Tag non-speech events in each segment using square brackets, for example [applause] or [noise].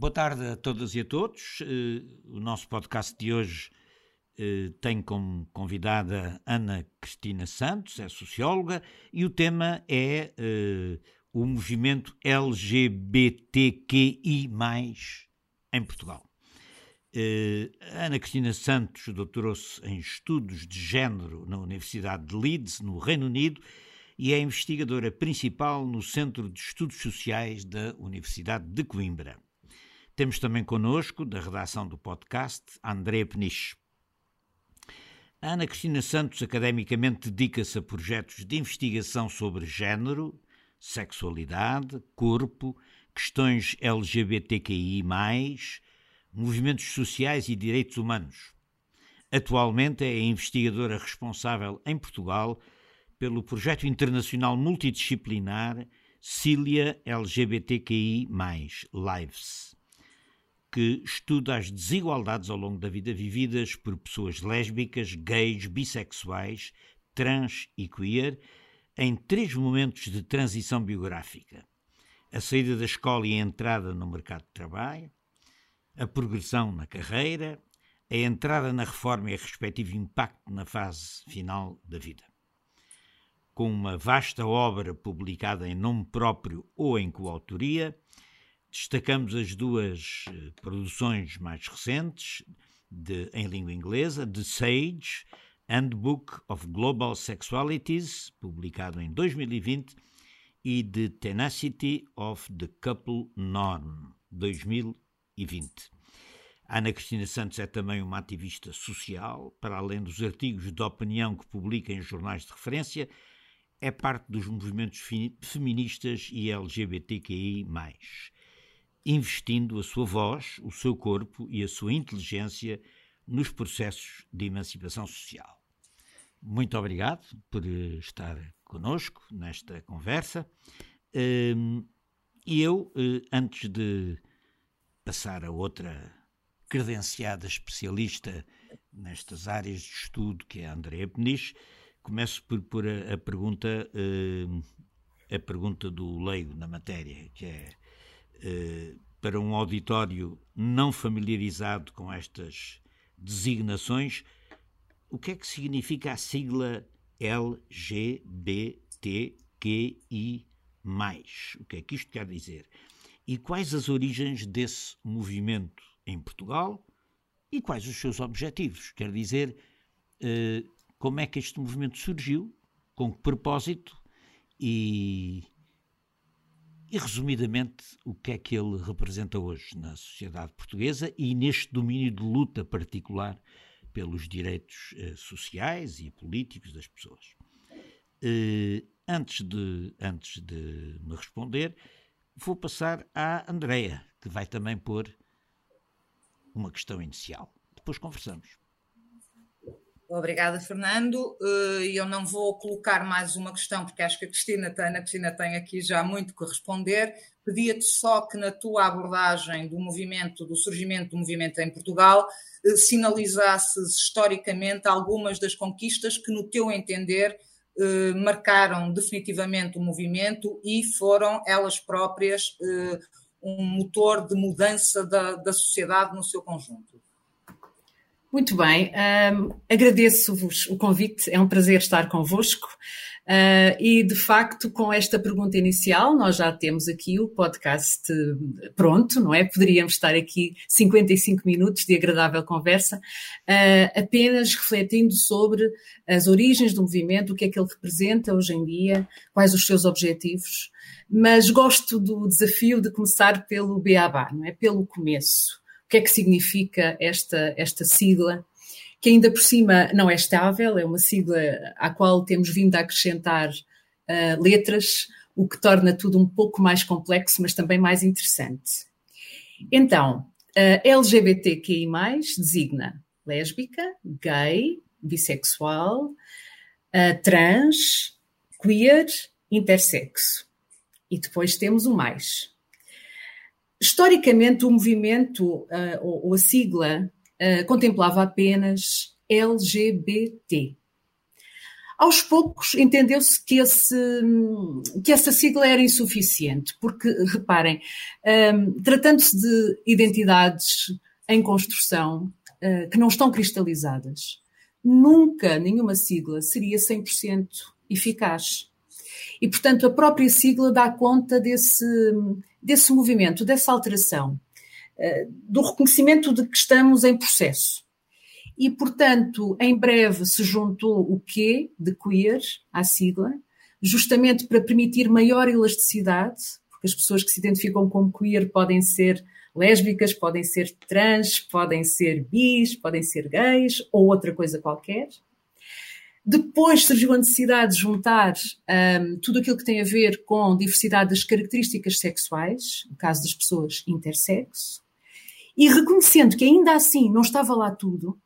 Boa tarde a todas e a todos. Eh, o nosso podcast de hoje eh, tem como convidada Ana Cristina Santos, é socióloga, e o tema é eh, o movimento LGBTQI, em Portugal. Ana Cristina Santos doutorou-se em Estudos de Gênero na Universidade de Leeds, no Reino Unido, e é investigadora principal no Centro de Estudos Sociais da Universidade de Coimbra. Temos também connosco, da redação do podcast, André Peniche. A Ana Cristina Santos academicamente dedica-se a projetos de investigação sobre género, sexualidade, corpo, questões LGBTQI, movimentos sociais e direitos humanos. Atualmente é a investigadora responsável em Portugal pelo projeto internacional multidisciplinar Cília LGBTQI, Lives que estuda as desigualdades ao longo da vida vividas por pessoas lésbicas, gays, bissexuais, trans e queer em três momentos de transição biográfica: a saída da escola e a entrada no mercado de trabalho, a progressão na carreira, a entrada na reforma e a respectivo impacto na fase final da vida. Com uma vasta obra publicada em nome próprio ou em coautoria, Destacamos as duas eh, produções mais recentes de, em língua inglesa, The Sage, Handbook of Global Sexualities, publicado em 2020, e The Tenacity of the Couple Norm, 2020. Ana Cristina Santos é também uma ativista social, para além dos artigos de opinião que publica em jornais de referência, é parte dos movimentos feministas e LGBTQI investindo a sua voz, o seu corpo e a sua inteligência nos processos de emancipação social. Muito obrigado por eh, estar conosco nesta conversa. Hum, e eu, eh, antes de passar a outra credenciada especialista nestas áreas de estudo, que é a Andrea Peniche, começo por pôr a, pergunta hum, a pergunta do leigo na matéria, que é para um auditório não familiarizado com estas designações, o que é que significa a sigla LGBTQI? O que é que isto quer dizer? E quais as origens desse movimento em Portugal e quais os seus objetivos? Quer dizer, eh, como é que este movimento surgiu, com que propósito e e, resumidamente, o que é que ele representa hoje na sociedade portuguesa e neste domínio de luta particular pelos direitos eh, sociais e políticos das pessoas. Eh, antes, de, antes de me responder, vou passar à Andreia, que vai também pôr uma questão inicial. Depois conversamos. Obrigada, Fernando. Eh, eu não vou colocar mais uma questão, porque acho que a Cristina tem, Cristina tem aqui já muito que responder. Pedia-te só que na tua abordagem do movimento, do surgimento do movimento em Portugal, eh, sinalizasses historicamente algumas das conquistas que, no teu entender, eh, marcaram definitivamente o movimento e foram elas próprias um motor de mudança da, da sociedade no seu conjunto. Muito bem, agradeço-vos o convite, é um prazer estar convosco. Uh, e de facto, com esta pergunta inicial, nós já temos aqui o podcast pronto, não é? Poderíamos estar aqui 55 minutos de agradável conversa, uh, apenas refletindo sobre as origens do movimento, o que é que ele representa hoje em dia, quais os seus objetivos. Mas gosto do desafio de começar pelo beabá, não é? Pelo começo que é que significa esta, esta sigla, que ainda por cima não é estável, é uma sigla à qual temos vindo a acrescentar uh, letras, o que torna tudo um pouco mais complexo, mas também mais interessante. Então, uh, LGBTQI, designa lésbica, gay, bissexual, uh, trans, queer, intersexo. E depois temos o mais. Historicamente, o movimento, uh, ou, ou, a sigla, uh, contemplava apenas LGBT. Aos poucos entendeu-se que, esse, que essa sigla era insuficiente, porque, reparem, um, tratando-se de identidades em construção uh, que não estão cristalizadas, nunca nenhuma sigla seria 100% eficaz. E, portanto, a própria sigla dá conta desse, desse movimento, dessa alteração, uh, do reconhecimento de que estamos em processo e, portanto, em breve se juntou o Q de queer à sigla, justamente para permitir maior elasticidade, porque as pessoas que se identificam como queer podem ser lésbicas, podem ser trans, podem ser bis, podem ser gays ou outra coisa qualquer. Depois surgiu a necessidade de juntar um, tudo aquilo que tem a ver com diversidade das características sexuais, no caso das pessoas intersexo, e reconhecendo que ainda assim não estava lá tudo,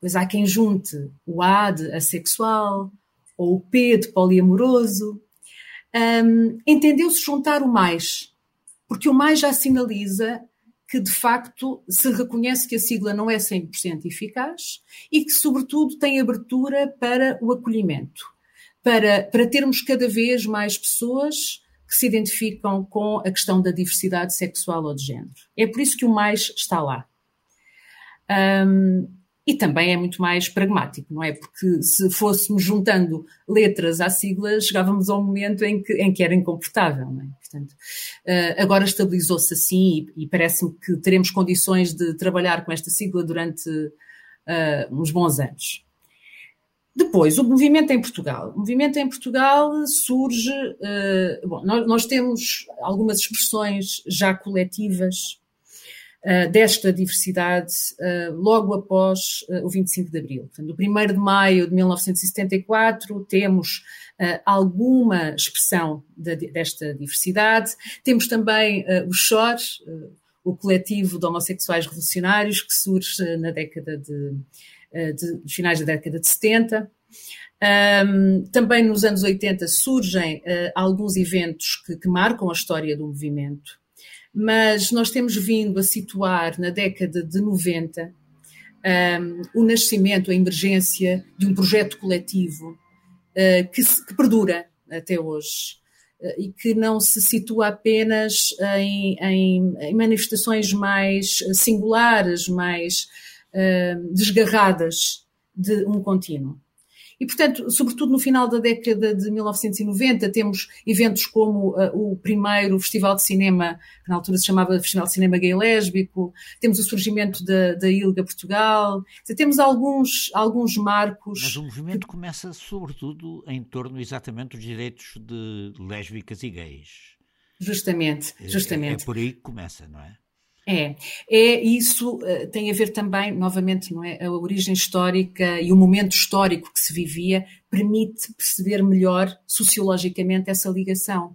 Pois há quem junte o A de assexual ou o P de poliamoroso. Um, Entendeu-se juntar o mais, porque o mais já sinaliza que de facto se reconhece que a sigla não é 100% eficaz e que, sobretudo, tem abertura para o acolhimento, para, para termos cada vez mais pessoas que se identificam com a questão da diversidade sexual ou de género. É por isso que o mais está lá. Um, e também é muito mais pragmático, não é? Porque se fôssemos juntando letras à sigla, chegávamos ao momento em que, em que era incomportável, não é? Portanto, uh, agora estabilizou-se assim e, parece-me que teremos condições de trabalhar com esta sigla durante uh, uns bons anos. Depois, o movimento em Portugal. O movimento em Portugal surge. Uh, bom, nós, nós, temos algumas expressões já coletivas desta diversidade uh, logo após uh, o 25 de Abril. Portanto, no 1 de maio de 1974 temos alguma expressão de, desta diversidade. Temos também o SHOR, o coletivo de homossexuais revolucionários, que surge na década de, de finais da década de 70. Um, também nos anos 80 surgem uh, alguns eventos que, que, marcam a história do movimento mas nós temos vindo a situar na década de 90 um, o nascimento, a emergência de um projeto coletivo uh, que, se, que, perdura até hoje uh, e que não se situa apenas em, em, em manifestações mais singulares, mais uh, desgarradas de um contínuo. E, portanto, sobretudo no final da década de 1990, temos eventos como uh, o primeiro Festival de Cinema, que na altura se chamava Festival de Cinema Gay Lésbico, temos o surgimento da, da ILGA Portugal, temos alguns, alguns marcos. Mas o movimento que... começa, sobretudo, em torno exatamente dos direitos de lésbicas e gays. Justamente, justamente. É, é por aí que começa, não é? É, é isso eh, tem a ver também, novamente, não é? A origem histórica e o momento histórico que se vivia permite perceber melhor sociologicamente essa ligação.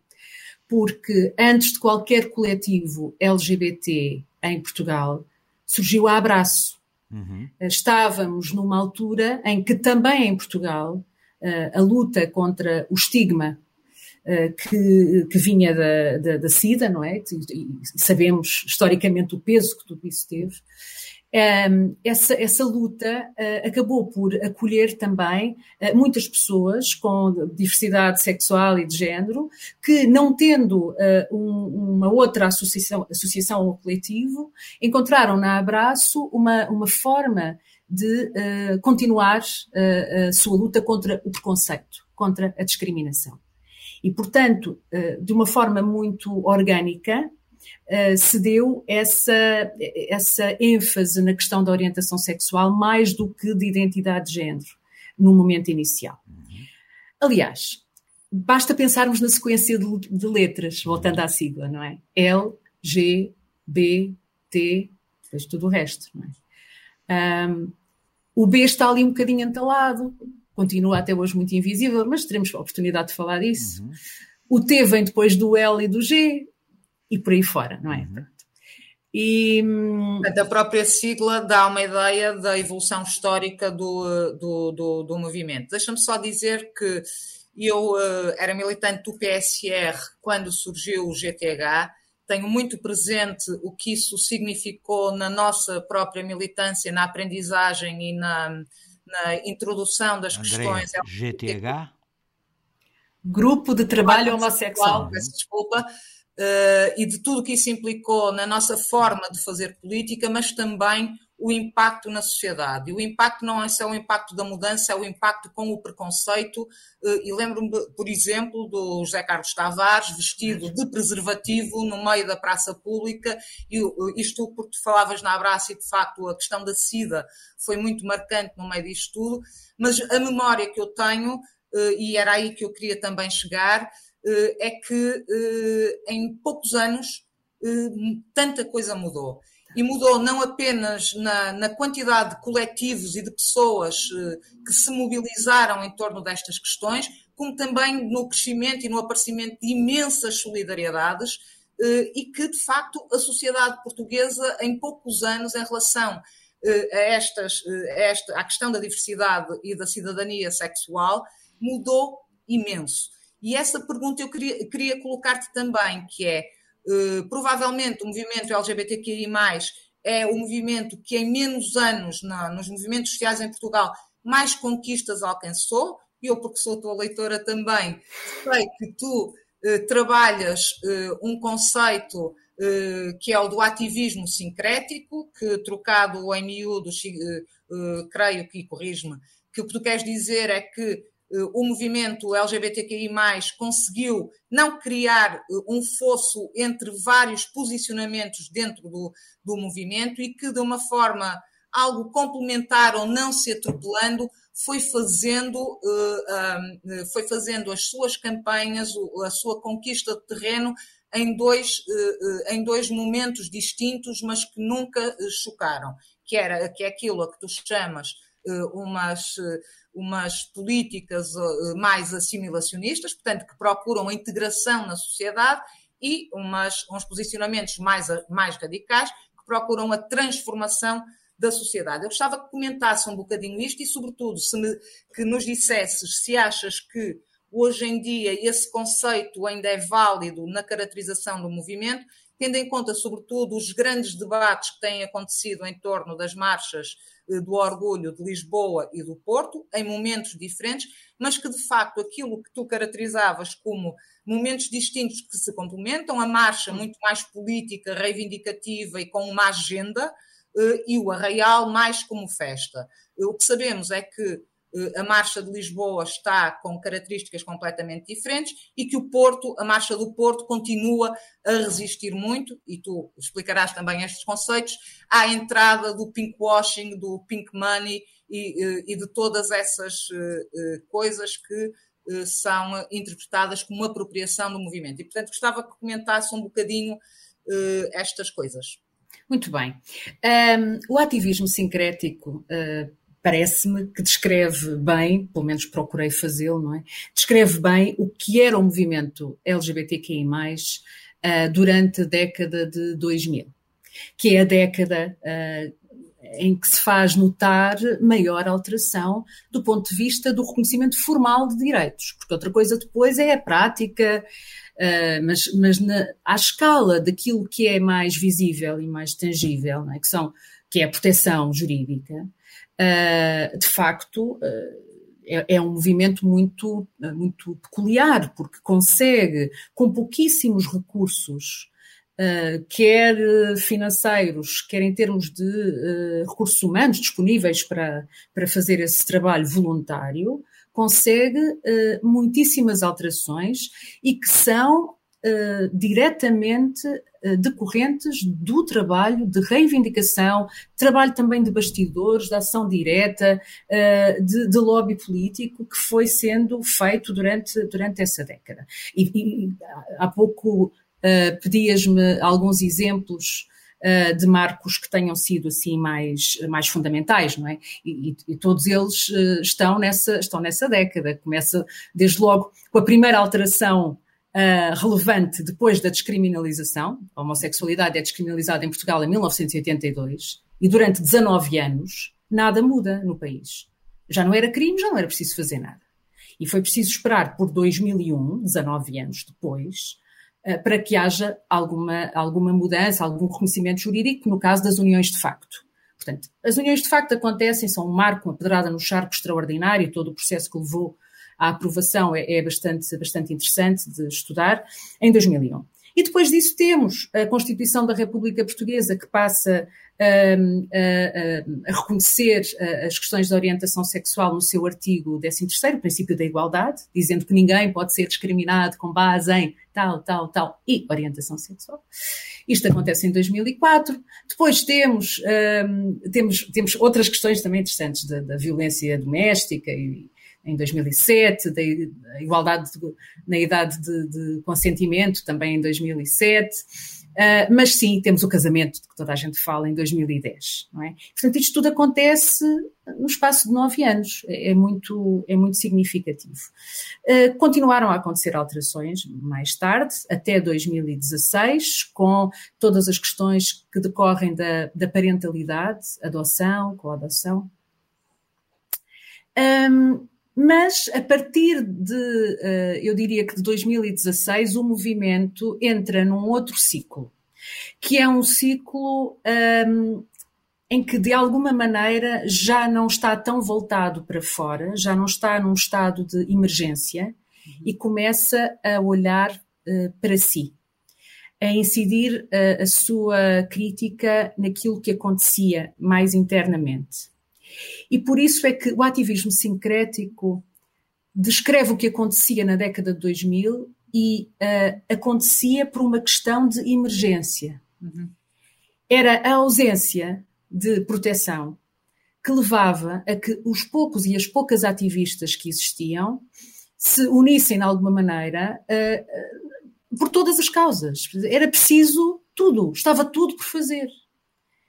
Porque antes de qualquer coletivo LGBT em Portugal, surgiu a Abraço. Uhum. Eh, estávamos numa altura em que também em Portugal eh, a luta contra o estigma que, que vinha da, da, da, SIDA, não é? E sabemos historicamente o peso que tudo isso teve. Um, essa, essa luta uh, acabou por acolher também uh, muitas pessoas com diversidade sexual e de género que, não tendo uma outra associação, associação ou coletivo, encontraram na Abraço uma, uma forma de continuar a sua luta contra o preconceito, contra a discriminação. E, portanto, eh, de uma forma muito orgânica, eh, se deu essa, essa ênfase na questão da orientação sexual mais do que de identidade de género no momento inicial. Aliás, basta pensarmos na sequência de, de letras, voltando à sigla, não é? L, G, B, T, depois tudo o resto, não é? Um, o B está ali um bocadinho entalado, continua até hoje muito invisível, mas teremos a oportunidade de falar disso. Uhum. O T vem depois do L e do G e por aí fora, não é? Uhum. E a própria sigla dá uma ideia da evolução histórica do, do, do, do movimento. Deixa-me só dizer que eu uh, era militante do PSR quando surgiu o GTH, tenho muito presente o que isso significou na nossa própria militância, na aprendizagem e na, na introdução das Andrea, questões. GTH? Grupo de Trabalho Homossexual. Peço desculpa. Uh, e de tudo que isso implicou na nossa forma de fazer política, mas também o impacto na sociedade. E o impacto não é só o impacto da mudança, é o impacto com o preconceito. Uh, e lembro-me, por exemplo, do José Carlos Tavares vestido de preservativo no meio da praça pública. E isto porque falavas na abraço e de facto a questão da SIDA foi muito marcante no meio disto tudo. Mas a memória que eu tenho, e era aí que eu queria também chegar, eh, é que eh, em poucos anos eh, tanta coisa mudou. E mudou não apenas na, na, quantidade de coletivos e de pessoas que se mobilizaram em torno destas questões, como também no crescimento e no aparecimento de imensas solidariedades e que, de facto, a sociedade portuguesa, em poucos anos, em relação a estas, a esta, à questão da diversidade e da cidadania sexual, mudou imenso. E essa pergunta eu queria, queria colocar-te também, que é, uh, provavelmente o movimento LGBTQI+, é o movimento que em menos anos, na, nos movimentos sociais em Portugal, mais conquistas alcançou, eu, porque sou tua leitora também, sei que tu uh, trabalhas uh, um conceito que é o do ativismo sincrético, que trocado em miúdos, creio que, corrijo-me, que o que tu queres dizer é que o movimento LGBTQI, conseguiu não criar eh, um fosso entre vários posicionamentos dentro do, do movimento e que, de uma forma algo complementar ou não se atropelando, foi fazendo, uh, foi fazendo as suas campanhas, a sua conquista de terreno em dois, em dois momentos distintos, mas que nunca chocaram, que, era, que é aquilo a que tu chamas umas umas políticas eh, mais assimilacionistas, portanto, que procuram a integração na sociedade, e umas, uns posicionamentos mais, mais radicais, que procuram a transformação da sociedade. Eu gostava que comentasse um bocadinho isto e, sobretudo, se me, que nos dissesses se achas que hoje em dia esse conceito ainda é válido na caracterização do movimento, tendo em conta, sobretudo, os grandes debates que têm acontecido em torno das marchas eh, do orgulho de Lisboa e do Porto, em momentos diferentes, mas que de facto aquilo que tu caracterizavas como momentos distintos que se complementam, a marcha muito mais política, reivindicativa e com uma agenda, eh, e o Arraial mais como festa. O que sabemos é que eh, a marcha de Lisboa está com características completamente diferentes e que o Porto, a marcha do Porto, continua a resistir muito, e tu explicarás também estes conceitos, à entrada do pinkwashing, do pink money e, eh, e de todas essas eh, coisas que são interpretadas como apropriação do movimento. E, portanto, gostava que comentasse um bocadinho estas coisas. Muito bem. Um, o ativismo sincrético uh, parece-me que descreve bem, pelo menos procurei fazê-lo, não é? Descreve bem o que era o movimento LGBTQI+, uh, durante a década de 2000, que é a década uh, em que se faz notar maior alteração do ponto de vista do reconhecimento formal de direitos, porque outra coisa depois é a prática, uh, mas, mas na, à escala daquilo que é mais visível e mais tangível, é? que, são, que é a proteção jurídica, uh, de facto, uh, é, é, um movimento muito, muito peculiar, porque consegue, com pouquíssimos recursos, quer financeiros, quer em termos de recursos humanos disponíveis para, para fazer esse trabalho voluntário, consegue muitíssimas alterações e que são uh, diretamente uh, decorrentes do trabalho de reivindicação, trabalho também de bastidores, de ação direta, uh, de, de, lobby político que foi sendo feito durante, durante essa década. E, e há pouco pedias-me alguns exemplos de marcos que tenham sido assim mais, mais fundamentais, não é? E, e, todos eles estão nessa, estão nessa década. Começa desde logo com a primeira alteração uh, relevante depois da descriminalização. A homossexualidade é descriminalizada em Portugal em 1982 e durante 19 anos nada muda no país. Já não era crime, já não era preciso fazer nada. E foi preciso esperar por 2001, 19 anos depois, uh, para que haja alguma, alguma mudança, algum reconhecimento jurídico, no caso das uniões de facto. Portanto, as uniões de facto acontecem, são um marco, uma pedrada no charco extraordinário, todo o processo que levou à aprovação é, é bastante, bastante interessante de estudar, em 2001. E depois disso temos a Constituição da República Portuguesa, que passa um, a, a, reconhecer as questões da orientação sexual no seu artigo 13º, o princípio da igualdade, dizendo que ninguém pode ser discriminado com base em tal, tal, tal e orientação sexual. Isto acontece em 2004. Depois temos, um, temos, temos outras questões também interessantes da, da violência doméstica e, em 2007, da igualdade de, na idade de, de, consentimento também em 2007. Uh, mas sim, temos o casamento de que toda a gente fala em 2010, não é? Portanto, isto tudo acontece no espaço de nove anos, é, é muito, é muito significativo. Uh, continuaram a acontecer alterações mais tarde, até 2016, com todas as questões que decorrem da, da parentalidade, adoção, coadoção. Um, mas a partir de, eh, eu diria que de 2016, o movimento entra num outro ciclo, que é um ciclo um, em que, de alguma maneira, já não está tão voltado para fora, já não está num estado de emergência e começa a olhar uh, para si, a incidir uh, a sua crítica naquilo que acontecia mais internamente. E por isso é que o ativismo sincrético descreve o que acontecia na década de 2000 e uh, acontecia por uma questão de emergência. Uhum. Era a ausência de proteção que levava a que os poucos e as poucas ativistas que existiam se unissem de alguma maneira uh, uh, por todas as causas. Era preciso tudo, estava tudo por fazer.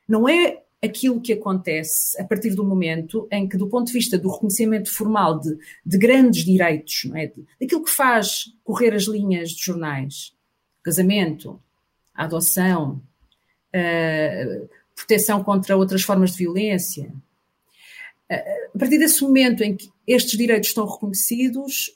Não é aquilo que acontece a partir do momento em que, do ponto de vista do reconhecimento formal de, de grandes direitos, não é? daquilo que faz correr as linhas dos jornais, casamento, adoção, a proteção contra outras formas de violência, a partir desse momento em que estes direitos estão reconhecidos,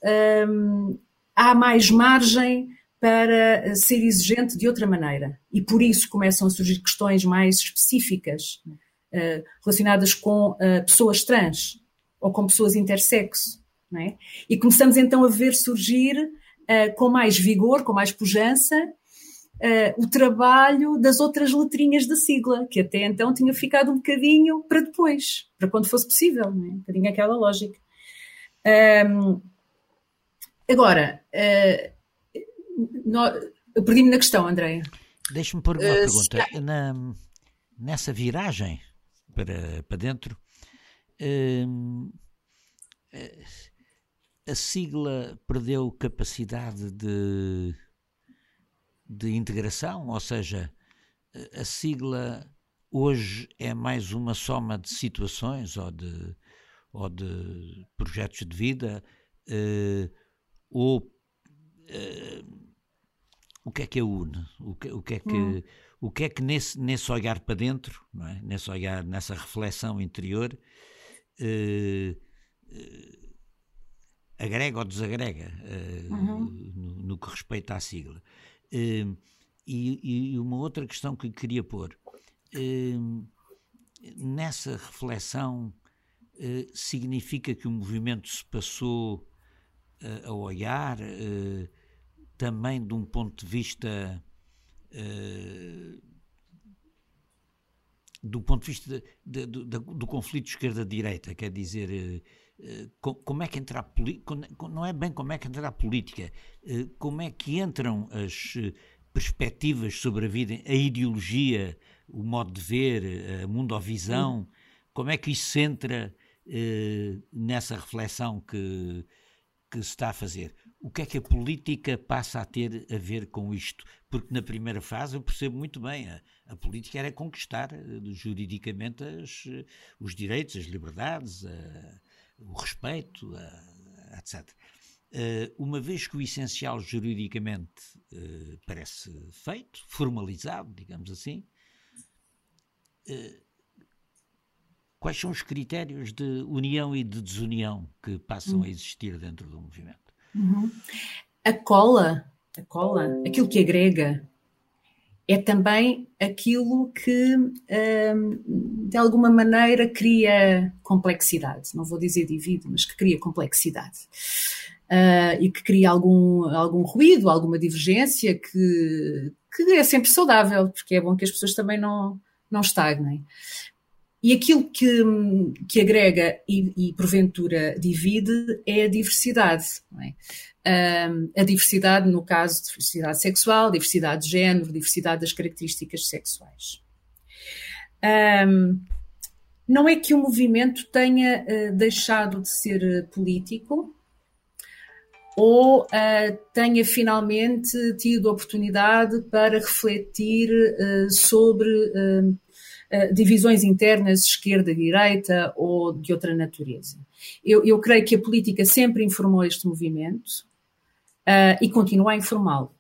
hum, há mais margem para ser exigente de outra maneira. E por isso começam a surgir questões mais específicas uh, relacionadas com uh, pessoas trans ou com pessoas intersexo. É? E começamos então a ver surgir uh, com mais vigor, com mais pujança, o trabalho das outras letrinhas da sigla, que até então tinha ficado um bocadinho para depois, para quando fosse possível. É? Um bocadinho aquela lógica. Um, agora, eu perdi-me na questão, Andréia. Deixa-me pôr uma uh, pergunta. Na, nessa viragem para, para dentro, uh, a sigla perdeu capacidade de, de integração, ou seja, a sigla hoje é mais uma soma de situações ou de, ou de projetos de vida, uh, ou uh, o que é que a une, o que, o que é que, hum. o que, é que nesse, nesse olhar para dentro, não é? nesse olhar, nessa reflexão interior, eh, eh, agrega ou desagrega eh, uhum. no, no, que respeita à sigla. E, e, uma outra questão que queria pôr, nessa reflexão significa que o movimento se passou a olhar também de um ponto de vista uh, do ponto de vista de, de, de, do conflito esquerda-direita, quer dizer, uh, como é que entra a política, não é bem como é que entra a política, uh, como é que entram as perspectivas sobre a vida, a ideologia, o modo de ver, a mundovisão, hum. como é que isso entra nessa reflexão que, que se está a fazer o que é que a política passa a ter a ver com isto? Porque na primeira fase eu percebo muito bem, a, a política era conquistar eh, juridicamente as, eh, os direitos, as liberdades, a, o respeito, a, etc. Uh, uma vez que o essencial juridicamente parece feito, formalizado, digamos assim, quais são os critérios de união e de desunião que passam a hum. existir dentro do movimento? Uhum. A cola, a cola, aquilo que agrega, é também aquilo que, de alguma maneira, cria complexidade. Não vou dizer divide, mas que cria complexidade. Uh, e que cria algum, algum ruído, alguma divergência que, que é sempre saudável, porque é bom que as pessoas também não, não estagnem. E aquilo que, que agrega e, e porventura divide é a diversidade. É? A diversidade, no caso, diversidade sexual, diversidade de género, diversidade das características sexuais. Um, não é que o movimento tenha uh, deixado de ser uh, político ou uh, tenha finalmente tido oportunidade para refletir sobre eh, divisões internas, esquerda, direita ou de outra natureza. Eu, eu creio que a política sempre informou este movimento uh, e continua a informá-lo.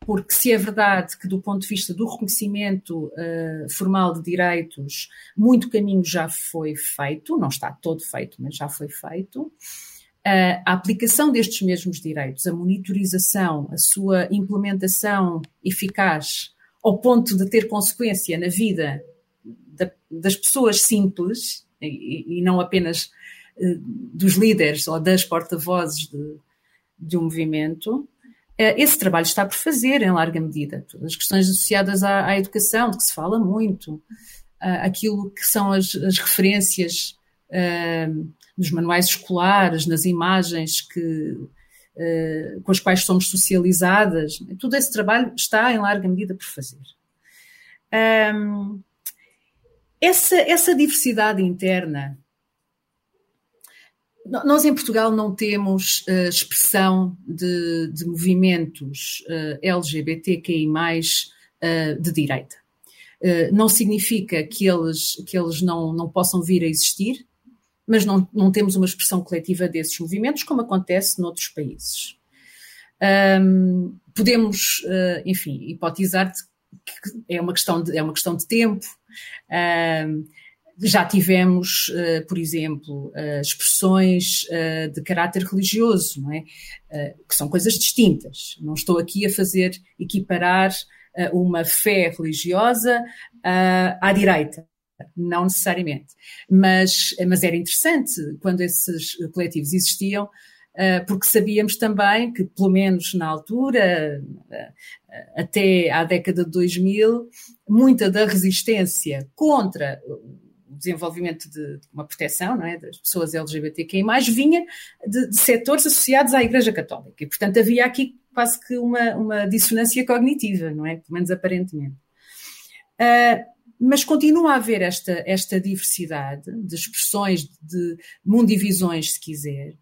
Porque se é verdade que, do ponto de vista do reconhecimento uh, formal de direitos, muito caminho já foi feito, não está todo feito, mas já foi feito, a aplicação destes mesmos direitos, a monitorização, a sua implementação eficaz, ao ponto de ter consequência na vida da, das pessoas simples, e, e não apenas uh, dos líderes ou das porta-vozes de, de, um movimento, uh, esse trabalho está por fazer em larga medida. As questões associadas à, à educação, de que se fala muito, uh, aquilo que são as, as referências nos manuais escolares, nas imagens que, com as quais somos socializadas, todo esse trabalho está em larga medida por fazer. Um, essa, essa diversidade interna. Nós em Portugal não temos uh, expressão de, de movimentos uh, eh, LGBTQI, uh, de direita. Uh, não significa que eles, que eles não, não possam vir a existir, mas não, não temos uma expressão coletiva desses movimentos, como acontece noutros países. Um, podemos, enfim, hipotizar que é uma questão de, é uma questão de tempo, Já tivemos, uh, por exemplo, uh, expressões uh, de caráter religioso, não é? que são coisas distintas. Não estou aqui a fazer equiparar uma fé religiosa à direita. Não necessariamente. Mas, mas era interessante quando esses coletivos existiam, porque sabíamos também que, pelo menos na altura, até à década de 2000, muita da resistência contra o desenvolvimento de uma proteção não é, das pessoas LGBTQI+, vinha de, de setores associados à Igreja Católica. E, portanto, havia aqui quase que uma, uma dissonância cognitiva, não é? Pelo menos aparentemente. Uh, mas continua a haver esta, esta diversidade de expressões, de mundivisões, se quiser,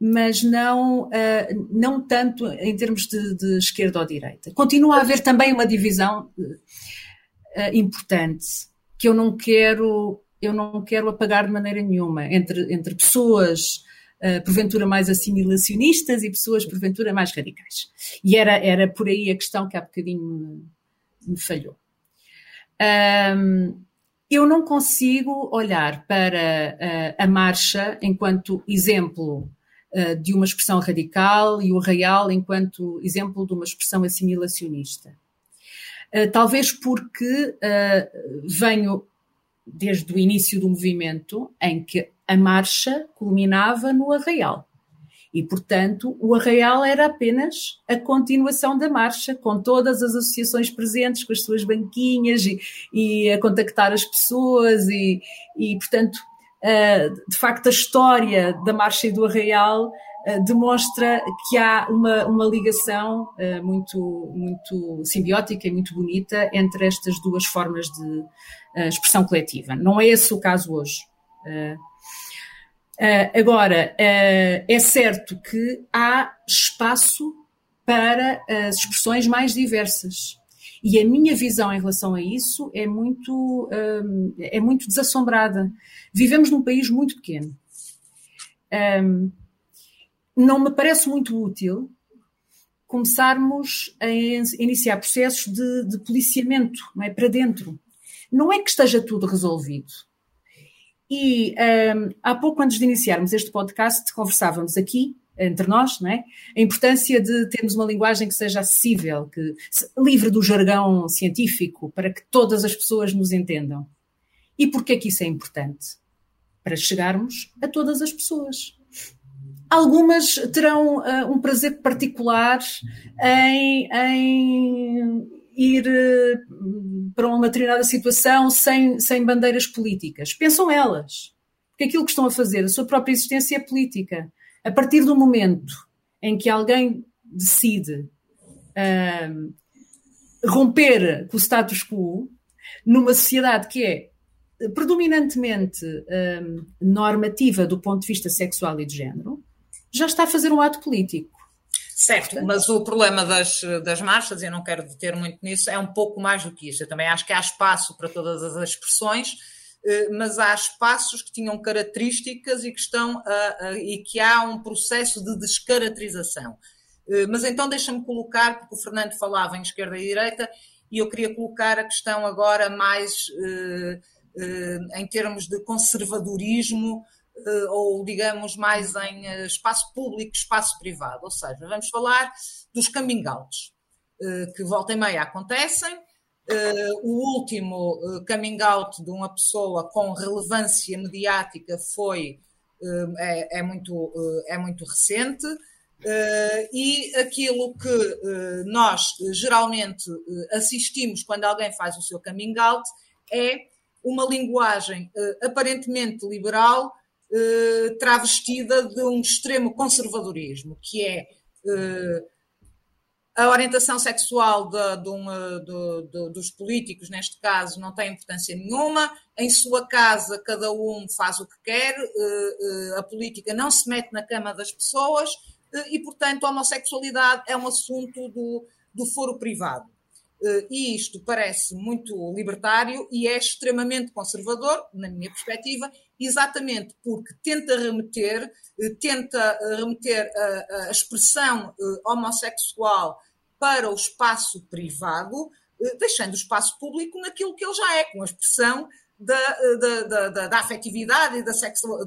mas não, uh, não tanto em termos de, de, esquerda ou direita. Continua a haver também uma divisão uh, importante que eu não quero eu não quero apagar de maneira nenhuma entre, entre pessoas uh, porventura mais assimilacionistas e pessoas porventura mais radicais. E era, era por aí a questão que há bocadinho me, me falhou. Um, eu não consigo olhar para uh, a marcha enquanto exemplo uh, de uma expressão radical e o real enquanto exemplo de uma expressão assimilacionista. Eh, talvez porque uh, venho desde o início do movimento em que a marcha culminava no Arraial. E, portanto, o Arraial era apenas a continuação da marcha, com todas as associações presentes, com as suas banquinhas e, e a contactar as pessoas, e, e portanto, de facto, a história da marcha e do Arraial eh, demonstra que há uma, uma ligação uh, muito, muito simbiótica e muito bonita entre estas duas formas de expressão coletiva. Não é esse o caso hoje. agora, é certo que há espaço para as expressões mais diversas. E a minha visão em relação a isso é muito, é muito desassombrada. Vivemos num país muito pequeno. Um, não me parece muito útil começarmos a iniciar processos de, de policiamento é, para dentro. Não é que esteja tudo resolvido. E um, há pouco, antes de iniciarmos este podcast, conversávamos aqui entre nós, não é? A importância de termos uma linguagem que seja acessível, que livre do jargão científico, para que todas as pessoas nos entendam. E porquê é que isso é importante? Para chegarmos a todas as pessoas. Algumas terão uh, um prazer particular em, em ir uh, para uma determinada situação sem, sem bandeiras políticas. Pensam elas. Porque aquilo que estão a fazer, a sua própria existência é política. A partir do momento em que alguém decide romper com o status quo, numa sociedade que é predominantemente um, normativa do ponto de vista sexual e de género, já está a fazer um ato político. Certo, mas o problema das, das marchas, e eu não quero deter muito nisso, é um pouco mais do que isso. Eu também acho que há espaço para todas as expressões, mas há espaços que tinham características e que estão a, a, e que há um processo de descaracterização. Eh, mas então deixa-me colocar, porque o Fernando falava em esquerda e direita, e eu queria colocar a questão agora mais eh, em termos de conservadorismo eh, ou digamos mais em eh, espaço público, espaço privado. Ou seja, vamos falar dos coming outs, eh, que volta e meia acontecem. O último coming out de uma pessoa com relevância mediática foi é, é muito, é muito recente. e aquilo que nós geralmente assistimos quando alguém faz o seu coming out é uma linguagem aparentemente liberal, eh, travestida de um extremo conservadorismo, que é eh, a orientação sexual de, de uma, de, dos políticos, neste caso, não tem importância nenhuma. Em sua casa, cada um faz o que quer, eh, a política não se mete na cama das pessoas e, portanto, a homossexualidade é um assunto do, do foro privado. E isto parece muito libertário e é extremamente conservador, na minha perspectiva, exatamente porque tenta remeter, eh, tenta eh, remeter a, a expressão eh, homossexual para o espaço privado, deixando o espaço público naquilo que ele já é, com a expressão da, da, da, da afetividade e da,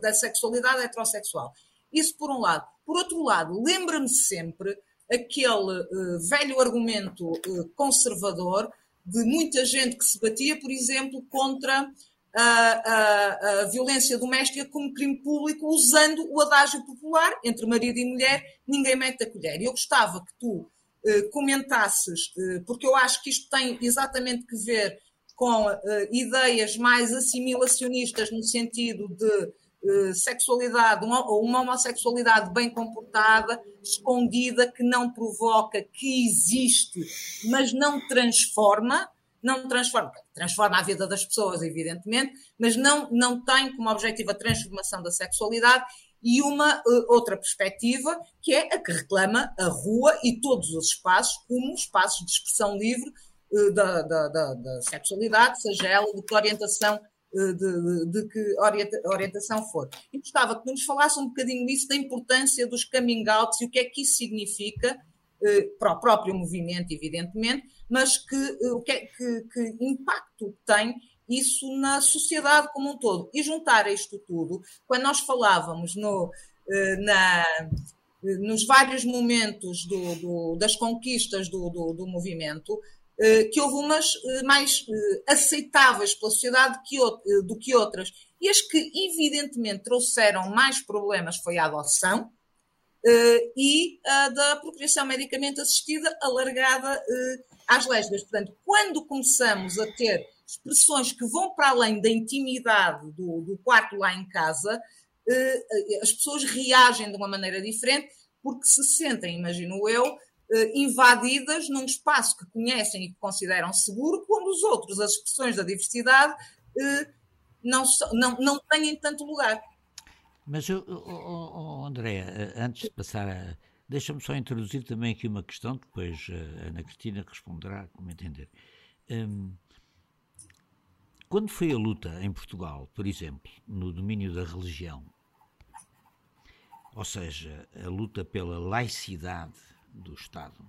da sexualidade heterossexual. Isso por um lado. Por outro lado, lembra-me sempre aquele uh, velho argumento uh, conservador de muita gente que se batia, por exemplo, contra a, a, a, violência doméstica como crime público, usando o adágio popular entre marido e mulher, ninguém mete a colher. Eu gostava que tu eh, comentasses, eh, porque eu acho que isto tem exatamente que ver com eh, ideias mais assimilacionistas no sentido de eh, sexualidade, uma, uma homossexualidade bem comportada, escondida, que não provoca, que existe, mas não transforma não transforma, transforma a vida das pessoas, evidentemente, mas não, não tem como objetivo a transformação da sexualidade e uma uh, outra perspectiva, que é a que reclama a rua e todos os espaços como espaços de expressão livre uh, da, da, da, da, sexualidade, seja ela de que orientação, uh, de, de, de, que orienta, orientação for. E gostava que nos falasse um bocadinho disso, da importância dos coming outs e o que é que isso significa para o próprio movimento, evidentemente, mas que, eh, o que, é, que, que impacto tem isso na sociedade como um todo. E juntar a isto tudo, quando nós falávamos no, eh, na, nos vários momentos do, do, das conquistas do, do, movimento, eh, que houve umas mais aceitáveis pela sociedade do que outras. E as que, evidentemente, trouxeram mais problemas foi a adoção, e a da procriação medicamente assistida alargada às lésbicas. Portanto, quando começamos a ter expressões que vão para além da intimidade do, do quarto lá em casa, eh, eh, as pessoas reagem de uma maneira diferente porque se sentem, imagino eu, eh, invadidas num espaço que conhecem e que consideram seguro, quando os outros, as expressões da diversidade, não, não, não têm tanto lugar. Mas, oh, oh, oh, André, antes de passar a Deixa-me só introduzir também aqui uma questão, depois a Ana Cristina responderá, como entender. Um, quando foi a luta em Portugal, por exemplo, no domínio da religião, ou seja, a luta pela laicidade do Estado,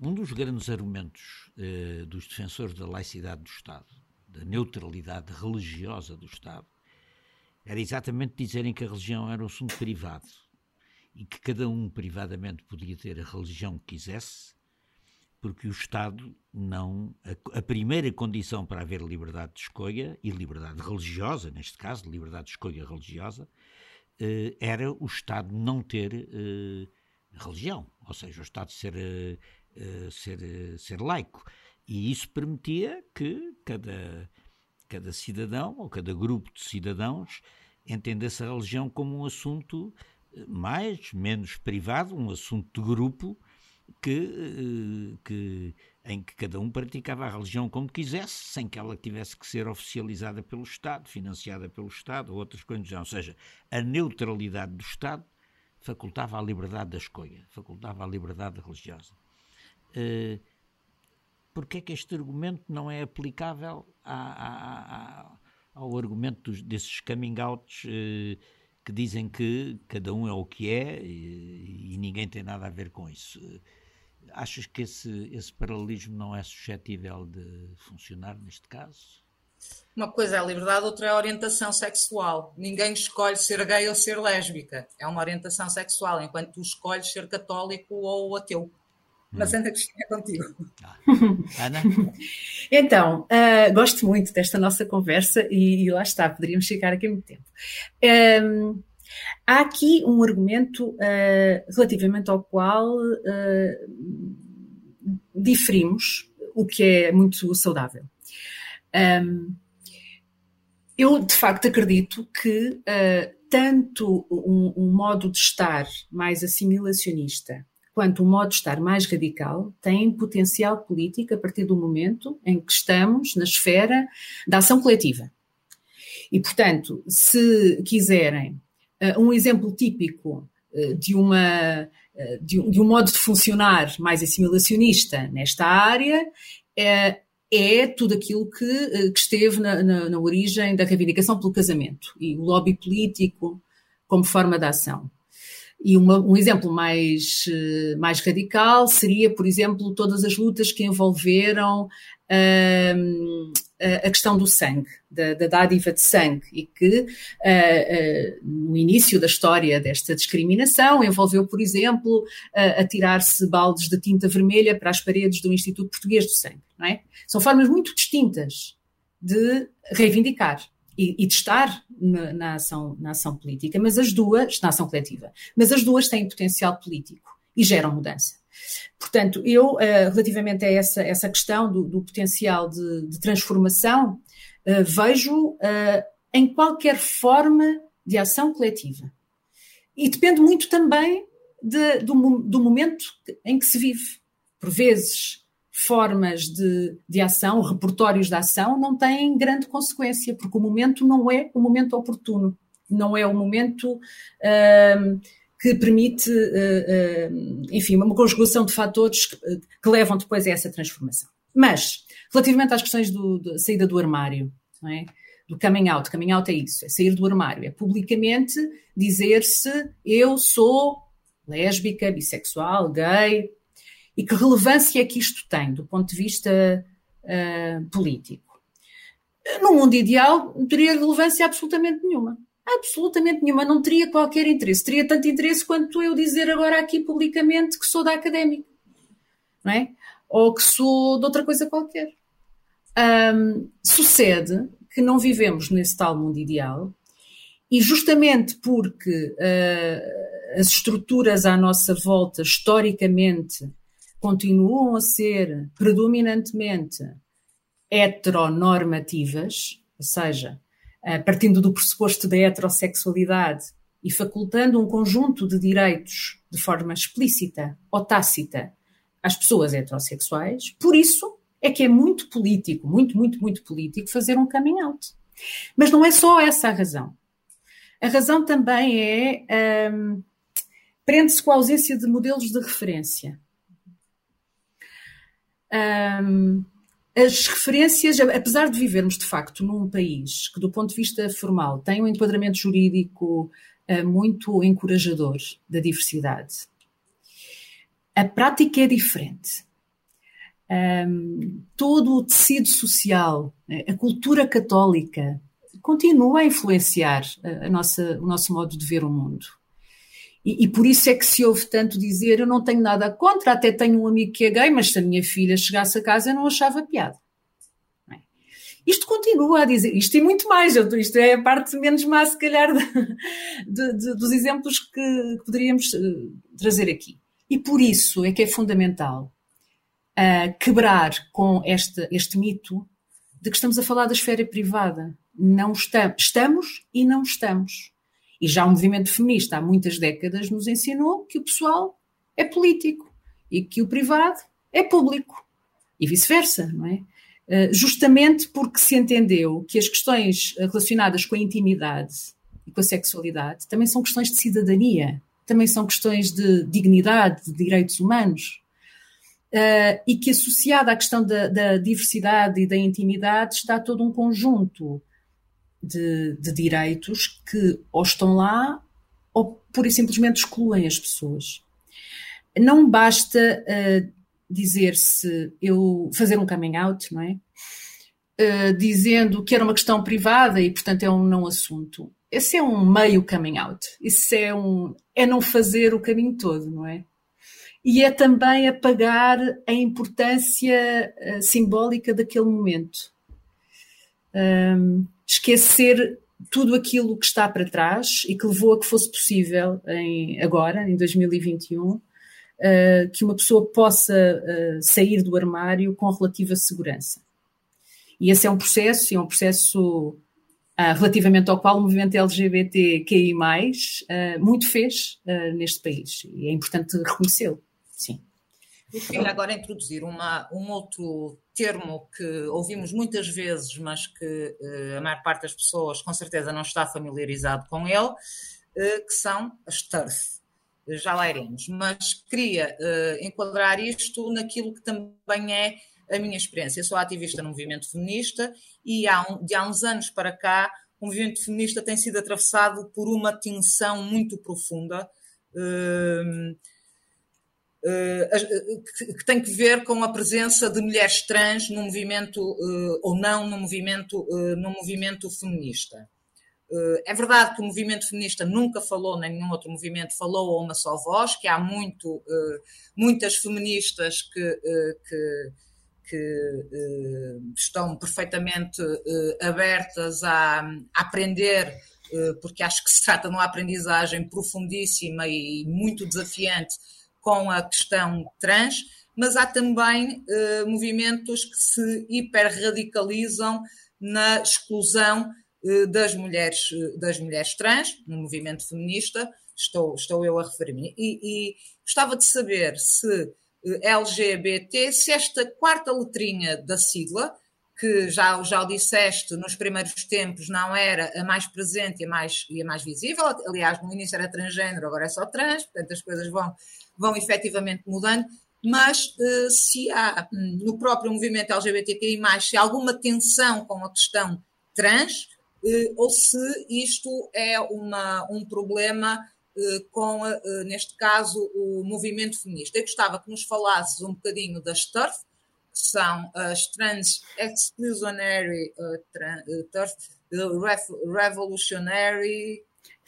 um dos grandes argumentos uh, dos defensores da laicidade do Estado, da neutralidade religiosa do Estado, era exatamente dizerem que a religião era um assunto privado e que cada um privadamente podia ter a religião que quisesse, porque o Estado não. A, a, primeira condição para haver liberdade de escolha, e liberdade religiosa, neste caso, liberdade de escolha religiosa, eh, era o Estado não ter eh, religião, ou seja, o Estado ser, eh, eh ser, eh, ser laico. E isso permitia que cada, cada cidadão ou cada grupo de cidadãos entendesse a religião como um assunto eh, mais, menos privado, um assunto de grupo que, eh, que, em que cada um praticava a religião como quisesse, sem que ela tivesse que ser oficializada pelo Estado, financiada pelo Estado ou outras coisas. Ou seja, a neutralidade do Estado facultava a liberdade da escolha, facultava a liberdade religiosa. Uh, Porquê é que este argumento não é aplicável ao argumento dos, desses coming outs uh, que dizem que cada um é o que é e, ninguém tem nada a ver com isso? Achas que esse, esse paralelismo não é suscetível de funcionar neste caso? Uma coisa é a liberdade, outra é a orientação sexual. Ninguém escolhe ser gay ou ser lésbica. É uma orientação sexual, enquanto tu escolhes ser católico ou ateu. Mas Ana Cristina é contigo. Ah. Ana? [laughs] então, uh, gosto muito desta nossa conversa e, e, lá está, poderíamos ficar aqui muito tempo. Um, há aqui um argumento uh, relativamente ao qual uh, diferimos, o que é muito saudável. Um, eu, de facto, acredito que tanto um, um modo de estar mais assimilacionista quanto o modo de estar mais radical tem potencial político a partir do momento em que estamos na esfera da ação coletiva. E, portanto, se quiserem um exemplo típico eh, de, uma, eh, de um modo de funcionar mais assimilacionista nesta área, é, é tudo aquilo que, que esteve na, na, na origem da reivindicação pelo casamento e o lobby político como forma de ação. E uma, um exemplo mais, eh, mais radical seria, por exemplo, todas as lutas que envolveram um, a questão do sangue, da, da, dádiva de sangue, e que uh, uh, no início da história desta discriminação envolveu, por exemplo, uh, atirar-se baldes de tinta vermelha para as paredes do Instituto Português do Sangue. Não é? São formas muito distintas de reivindicar e, e de estar na, na, ação, na ação política, mas as duas, na ação coletiva, mas as duas têm potencial político e geram mudança. Portanto, eu, uh, relativamente a essa, essa questão do, do potencial de, de transformação, uh, vejo uh, em qualquer forma de ação coletiva. E depende muito também de, do, do momento em que se vive. Por vezes, formas de, de ação, repertórios de ação, não têm grande consequência, porque o momento não é o momento oportuno, não é o momento uh, que permite, uh, uh, enfim, uma conjugação de fatores que, levam depois a essa transformação. Mas, relativamente às questões da saída do armário, não é? do coming out, coming out é isso, é sair do armário, é publicamente dizer-se eu sou lésbica, bissexual, gay, e que relevância é que isto tem do ponto de vista uh, político? No mundo ideal, não teria relevância absolutamente nenhuma. Absolutamente nenhuma. Não teria qualquer interesse. Teria tanto interesse quanto eu dizer agora aqui publicamente que sou da académica. Não é? Ou que sou de outra coisa qualquer. Um, sucede que não vivemos nesse tal mundo ideal e justamente porque uh, as estruturas à nossa volta, historicamente, continuam a ser predominantemente heteronormativas, ou seja, partindo do pressuposto da heterossexualidade e facultando um conjunto de direitos de forma explícita ou tácita às pessoas heterossexuais, por isso é que é muito político, muito, muito, muito político fazer um coming out. Mas não é só essa a razão. A razão também é. Um, prende-se com a ausência de modelos de referência. Um, as referências, apesar de vivermos de facto num país que, do ponto de vista formal, tem um enquadramento jurídico uh, muito encorajador da diversidade, a prática é diferente. Um, todo o tecido social, né, a cultura católica, continua a influenciar a, a nossa, o nosso modo de ver o mundo. E, e, por isso é que se ouve tanto dizer: eu não tenho nada contra, até tenho um amigo que é gay, mas se a minha filha chegasse a casa eu não achava piada. Não é? Isto continua a dizer, isto e muito mais, isto é a parte menos má, se calhar, [laughs] de, de, dos exemplos que, poderíamos uh, trazer aqui. E por isso é que é fundamental uh, quebrar com este, este mito de que estamos a falar da esfera privada. Não estamos e não estamos. E já o movimento feminista há muitas décadas nos ensinou que o pessoal é político e que o privado é público. E vice-versa, não é? Eh, justamente porque se entendeu que as questões relacionadas com a intimidade e com a sexualidade também são questões de cidadania, também são questões de dignidade, de direitos humanos. Uh, e que associada à questão da, da, diversidade e da intimidade está todo um conjunto de, de direitos que ou estão lá ou pura e simplesmente excluem as pessoas. Não basta uh, dizer-se eu fazer um coming out, não é? Uh, dizendo que era uma questão privada e, portanto, é um não assunto. Esse é um meio coming out. Isso é um é não fazer o caminho todo, não é? E é também apagar a importância uh, simbólica daquele momento. Um, esquecer tudo aquilo que está para trás e que levou a que fosse possível em, agora, em 2021, uh, que uma pessoa possa uh, sair do armário com relativa segurança. E esse é um processo, é um processo uh, relativamente ao qual o movimento LGBTQI+, muito fez neste país. E é importante reconhecê-lo, sim. Queria agora introduzir uma, um outro termo que ouvimos muitas vezes, mas que uh, a maior parte das pessoas com certeza não está familiarizado com ele, uh, que são as TERF. Já lá iremos, mas queria uh, enquadrar isto naquilo que também é a minha experiência. Eu sou ativista no movimento feminista e há um, de há uns anos para cá o movimento feminista tem sido atravessado por uma tensão muito profunda. Uh, eh, eh, que tem que ver com a presença de mulheres trans no movimento eh, ou não no movimento, no movimento feminista. É verdade que o movimento feminista nunca falou, nem nenhum outro movimento falou a uma só voz, que há muito, muitas feministas que, que, que estão perfeitamente abertas a, a aprender porque acho que se trata de uma aprendizagem profundíssima e muito desafiante com a questão trans, mas há também eh, movimentos que se hiperradicalizam na exclusão eh, das, mulheres, eh, das mulheres trans, no movimento feminista, estou, estou eu a referir-me. E, e gostava de saber se LGBT, se esta quarta letrinha da sigla, que já, já o disseste, nos primeiros tempos não era a mais presente e a mais, e a mais visível, aliás, no início era transgênero, agora é só trans, portanto as coisas vão vão efetivamente mudando, mas uh, se há hum, no próprio movimento LGBTQI, se há alguma tensão com a questão trans, uh, ou se isto é uma, um problema uh, com, neste caso, o movimento feminista. Eu gostava que nos falasses um bocadinho das TERF, que são as Trans Exclusionary TERF, Revolutionary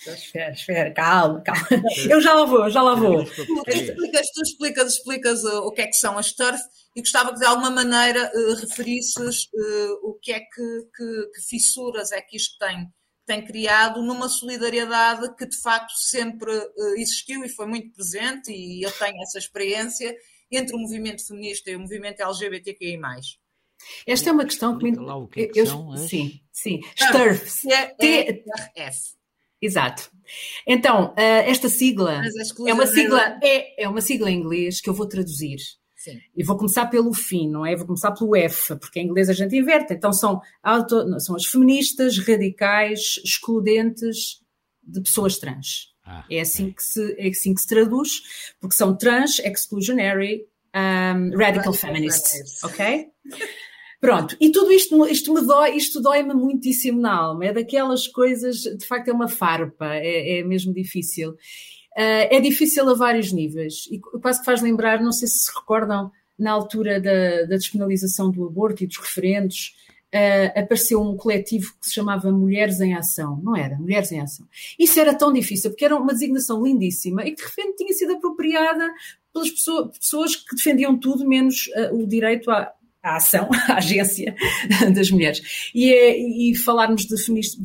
Espera, espera, calma, calma. Eu já lá vou, já lá vou. Tu explicas, tu explicas, explicas uh, o que é que são as TURF e gostava que de alguma maneira uh, referisses uh, o que é que, que, que, fissuras é que isto tem, tem criado numa solidariedade que de facto sempre uh, existiu e foi muito presente e eu tenho essa experiência entre o movimento feminista e o movimento LGBTQI+. Esta é uma questão que me... Lá o que, é que eu, são Sim, sim. STURF. T-R-F. Exato. Então, uh, esta sigla é uma sigla, é, é uma sigla em inglês que eu vou traduzir. Sim. E vou começar pelo fim, não é? Vou começar pelo F, porque em inglês a gente inverte. Então são, auto, são as feministas radicais excludentes de pessoas trans. Ah, é, assim que se, é assim que se traduz, porque são trans exclusionary um, radical feminists, ok? [laughs] Pronto, e tudo isto, isto me dói, isto dói-me muitíssimo na alma. É daquelas coisas, de facto, é uma farpa, é, é mesmo difícil. Uh, é difícil a vários níveis. E quase que faz lembrar, não sei se se recordam, na altura da, da despenalização do aborto e dos referendos, uh, apareceu um coletivo que se chamava Mulheres em Ação, não era? Mulheres em Ação. Isso era tão difícil, porque era uma designação lindíssima e que de repente tinha sido apropriada pelas pessoas, pessoas que defendiam tudo menos uh, o direito à, à ação, [laughs] à agência das mulheres. E, é, e falarmos de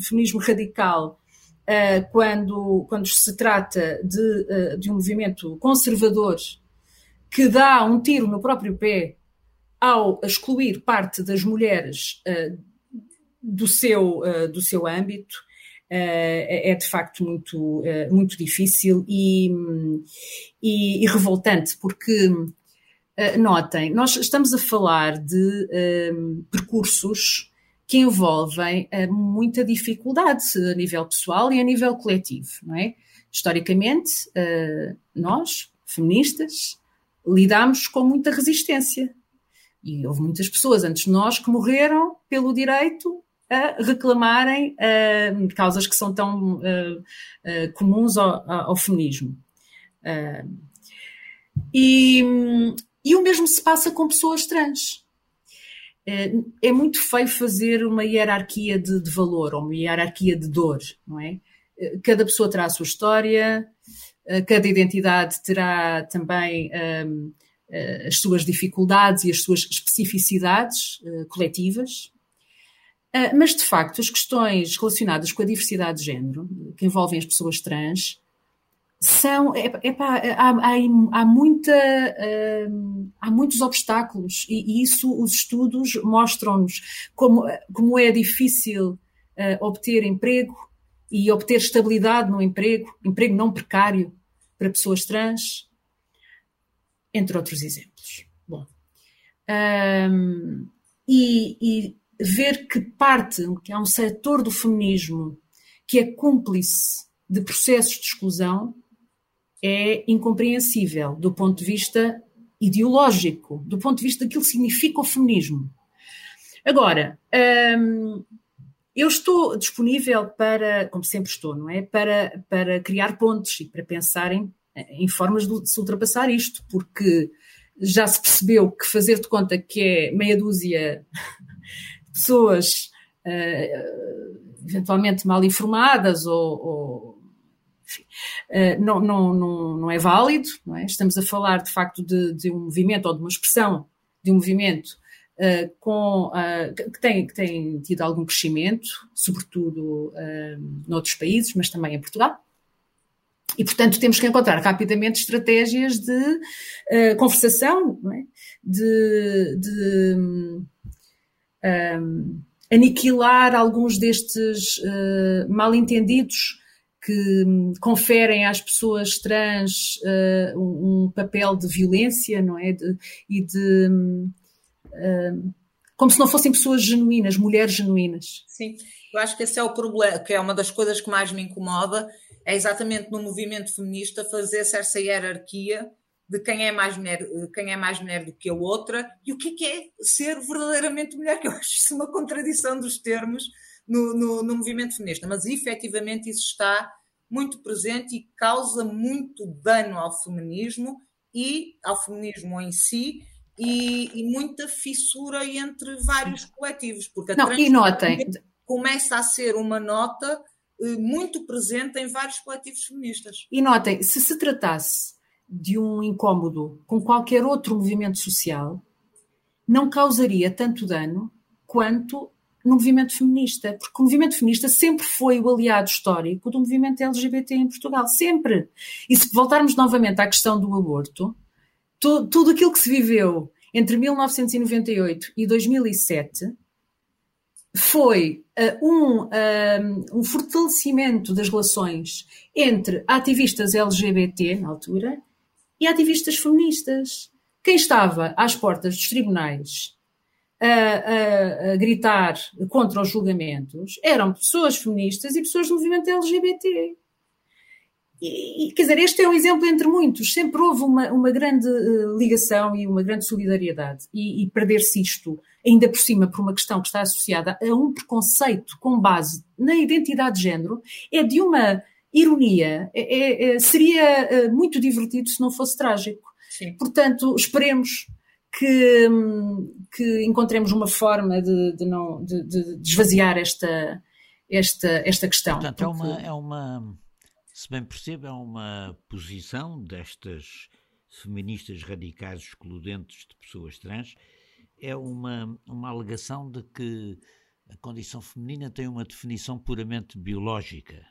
feminismo, radical uh, quando, quando se trata de, uh, de um movimento conservador que dá um tiro no próprio pé ao excluir parte das mulheres uh, do, seu, do seu âmbito, uh, é de facto muito, muito difícil e, e, e revoltante, porque, notem, nós estamos a falar de percursos que envolvem muita dificuldade a nível pessoal e a nível coletivo, não é? Historicamente, nós, feministas, lidamos com muita resistência e houve muitas pessoas antes de nós que morreram pelo direito a reclamarem uh, causas que são tão uh, uh, comuns ao, ao feminismo. E, e, o mesmo se passa com pessoas trans. É muito feio fazer uma hierarquia de, de, valor ou uma hierarquia de dor, não é? Cada pessoa terá a sua história, cada identidade terá também uh, as suas dificuldades e as suas especificidades uh, coletivas. Uh, mas, de facto, as questões relacionadas com a diversidade de género, que envolvem as pessoas trans, são é, é pá, há, há, há, muita há muitos obstáculos e, e isso os estudos mostram-nos como, como é difícil obter emprego e obter estabilidade no emprego, emprego não precário para pessoas trans, entre outros exemplos. Bom, um, e, e, ver que parte, que há um setor do feminismo que é cúmplice de processos de exclusão, é incompreensível do ponto de vista ideológico, do ponto de vista daquilo que significa o feminismo. Agora, um, eu estou disponível para, como sempre estou, não é? Para, para criar pontes e para pensar em formas de se ultrapassar isto, porque já se percebeu que fazer de conta que é meia dúzia de pessoas uh, eventualmente mal informadas ou, ou enfim, não, não, não, não é válido, não é? estamos a falar de facto de, de um movimento ou de uma expressão de um movimento Uh, com, uh, que, tem, que tem tido algum crescimento, sobretudo uh, noutros países, mas também em Portugal. E, portanto, temos que encontrar rapidamente estratégias de uh, conversação, é? de, de um, aniquilar alguns destes mal-entendidos que um, conferem às pessoas trans uh, um, papel de violência, não é? De, e de. Um, como se não fossem pessoas genuínas, mulheres genuínas. Sim, eu acho que esse é o problema, que é uma das coisas que mais me incomoda, é exatamente no movimento feminista fazer-se essa hierarquia de quem é mais mulher, quem é mais mulher do que a outra e o que é, que é ser verdadeiramente mulher, que eu acho isso uma contradição dos termos no, no, no movimento feminista, mas efetivamente isso está muito presente e causa muito dano ao feminismo e ao feminismo em si e, e muita fissura entre vários coletivos, porque a Não, e notem. começa a ser uma nota eh, muito presente em vários coletivos feministas. E notem, se se tratasse de um incômodo com qualquer outro movimento social, não causaria tanto dano quanto no movimento feminista, porque o movimento feminista sempre foi o aliado histórico do movimento LGBT em Portugal, sempre. E se voltarmos novamente à questão do aborto, to, tudo aquilo que se viveu entre 1998 e 2007 foi uh, um, uh, um fortalecimento das relações entre ativistas LGBT, na altura, e ativistas feministas. Quem estava às portas dos tribunais a, a, a, gritar contra os julgamentos eram pessoas feministas e pessoas do movimento LGBT. E, quer dizer, este é um exemplo entre muitos. Sempre houve uma, uma grande uh, ligação e uma grande solidariedade. E, e perder-se isto, ainda por cima, por uma questão que está associada a um preconceito com base na identidade de género, é de uma ironia. É, é, é seria uh, muito divertido se não fosse trágico. Sim. Portanto, esperemos que, que encontremos uma forma de, de não, de, de, esvaziar esta, esta, esta questão. Portanto, é porque... é, uma, é uma, se bem percebo, é uma posição destas feministas radicais excludentes de pessoas trans, é uma, uma alegação de que a condição feminina tem uma definição puramente biológica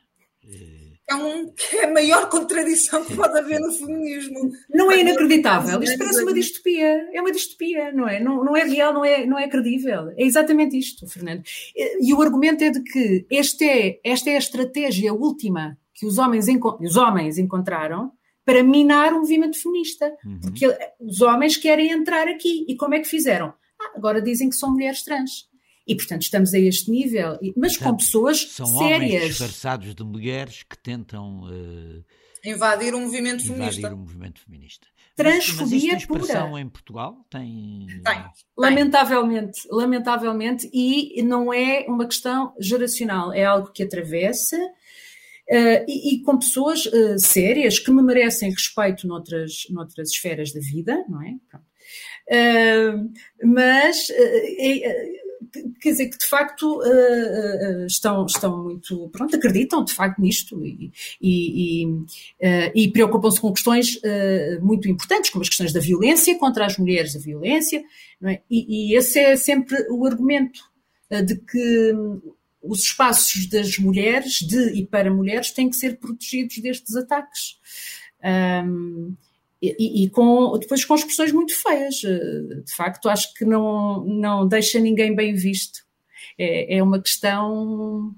é, um, é a maior [laughs] contradição que pode haver no feminismo. Não é inacreditável. Isto parece uma distopia. É uma distopia, não é? Não, não é real, não é, não é credível. É exatamente isto, Fernando. E o argumento é de que este é, esta é a estratégia última que os homens, os homens encontraram para minar o movimento feminista. Uhum. Porque os homens querem entrar aqui. E como é que fizeram? Ah, agora dizem que são mulheres trans. E, portanto, estamos a este nível, mas portanto, com pessoas são sérias. São homens disfarçados de mulheres que tentam... Uh, invadir o movimento invadir feminista. o movimento feminista. Transfobia mas, mas expressão pura. em Portugal? Tem... Tem. Lamentavelmente, lamentavelmente, e não é uma questão geracional, é algo que atravessa Uh, e, e, com pessoas uh, sérias que me merecem respeito noutras, noutras esferas da vida, não é? Uh, mas quer dizer, que de facto uh, estão, estão muito, pronto, acreditam de facto nisto e, e, e, uh, e preocupam-se com questões uh, muito importantes, como as questões da violência contra as mulheres, a violência, é? e, e, esse é sempre o argumento de que os espaços das mulheres, de e para mulheres, têm que ser protegidos destes ataques. Um, e, e, com, depois com expressões muito feias. Eh, de facto, acho que não, não deixa ninguém bem visto. É, é uma questão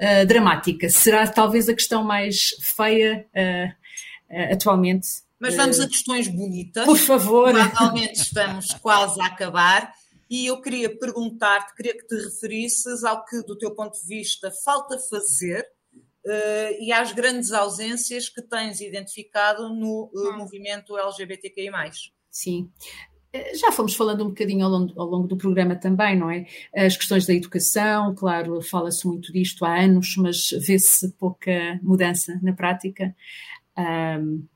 uh, dramática. Será talvez a questão mais feia uh, uh, atualmente. Mas vamos a questões bonitas. Por favor. Provavelmente estamos quase a acabar. E eu queria perguntar-te, queria que te referisses ao que, do teu ponto de vista, falta fazer e às grandes ausências que tens identificado no uh, movimento LGBTQI. Sim. Eh, já fomos falando um bocadinho ao longo, ao longo, do programa também, não é? As questões da educação, claro, fala-se muito disto há anos, mas vê-se pouca mudança na prática. Um,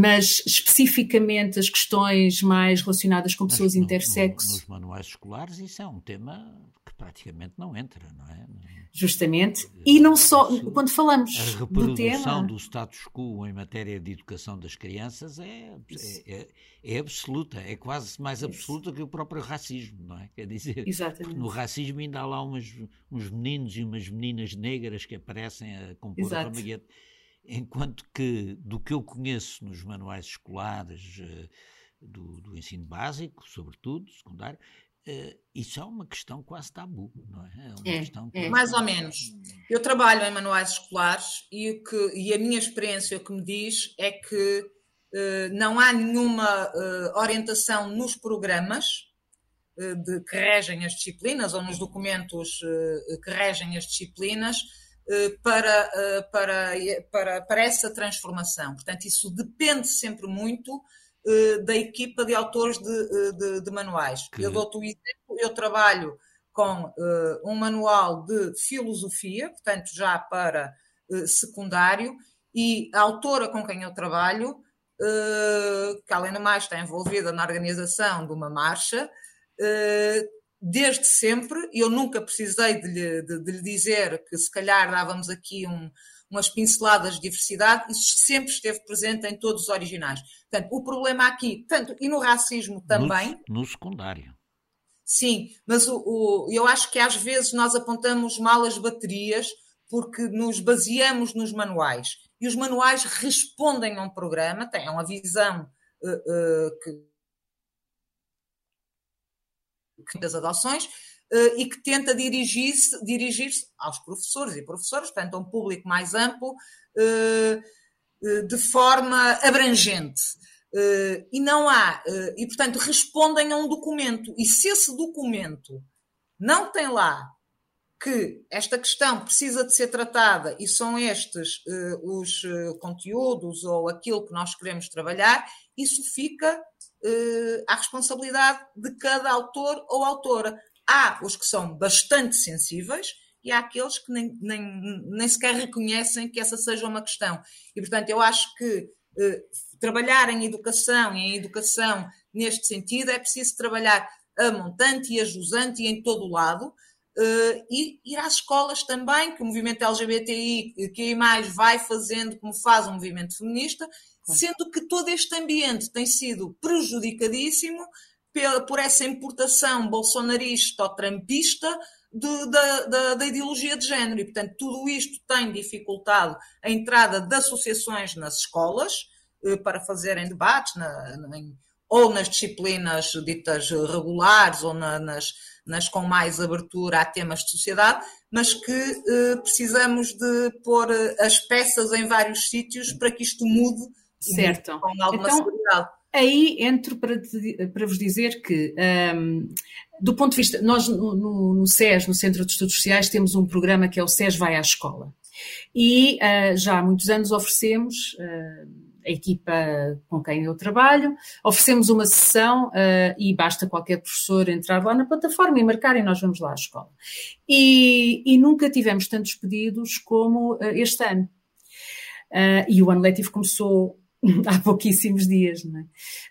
mas especificamente as questões mais relacionadas com pessoas intersexo. Nos manuais escolares, isso é um tema praticamente não entra, não é? Justamente. E não só, quando falamos a reprodução do tema... do status quo em matéria de educação das crianças é, é, é, é absoluta, é quase mais absoluta que o próprio racismo, não é? Quer dizer, Exatamente. no racismo ainda há lá umas, uns meninos e umas meninas negras que aparecem a compor Exato. a família. Enquanto que, do que eu conheço nos manuais escolares, eh, do, do ensino básico, sobretudo, secundário, isso é uma questão quase tabu, não é? É, é, é. mais ou menos. Eu trabalho em manuais escolares e, o que, e a minha experiência o que me diz é que uh, não há nenhuma uh, orientação nos programas de, que regem as disciplinas ou nos documentos que regem as disciplinas para, para, para, para essa transformação. Portanto, isso depende sempre muito eh, da equipa de autores de, eh, de, de manuais. Que... Eu dou-te o exemplo, eu trabalho com uh, um manual de filosofia, portanto, já para uh, secundário, e a autora com quem eu trabalho, uh, que além do mais está envolvida na organização de uma marcha, desde sempre, eu nunca precisei de lhe, de, de lhe dizer que se calhar dávamos aqui um, umas pinceladas de diversidade, isso sempre esteve presente em todos os originais. Portanto, o problema aqui, tanto e no racismo também. No, no secundário. Sim, mas o, o, eu acho que às vezes nós apontamos mal as baterias porque nos baseamos nos manuais. E os manuais respondem a um programa, têm uma visão uh, uh, que das adoções, uh, e que tenta dirigir-se dirigir aos professores e professoras, portanto, a um público mais amplo, uh, de forma abrangente. e não há, e portanto, respondem a um documento. E se esse documento não tem lá que esta questão precisa de ser tratada e são estes os conteúdos ou aquilo que nós queremos trabalhar, isso fica uh, à responsabilidade de cada autor ou autora. Há os que são bastante sensíveis e há aqueles que nem, nem, nem sequer reconhecem que essa seja uma questão. E, portanto, eu acho que eh, trabalhar em educação e em educação neste sentido, é preciso trabalhar a montante e a jusante e em todo o lado. Uh, e ir às escolas também, que o movimento LGBTI, que mais vai fazendo como faz o movimento feminista, sendo que todo este ambiente tem sido prejudicadíssimo por essa importação bolsonarista ou trampista de, da, da, da, ideologia de género. E, portanto, tudo isto tem dificultado a entrada de associações nas escolas eh, para fazerem debates, na, na, ou nas disciplinas ditas regulares, ou na, nas, nas com mais abertura a temas de sociedade, mas que eh, precisamos de pôr eh, as peças em vários sítios para que isto mude certo. com alguma então. Aí entro para, para vos dizer que um, do ponto de vista, nós no, no, SES, no Centro de Estudos Sociais, temos um programa que é o SES Vai à Escola. E uh, já há muitos anos oferecemos, uh, a equipa com quem eu trabalho, oferecemos uma sessão uh, e basta qualquer professor entrar lá na plataforma e marcar e nós vamos lá à escola. E, e nunca tivemos tantos pedidos como este ano. e o ano letivo começou [laughs] há pouquíssimos dias, não é?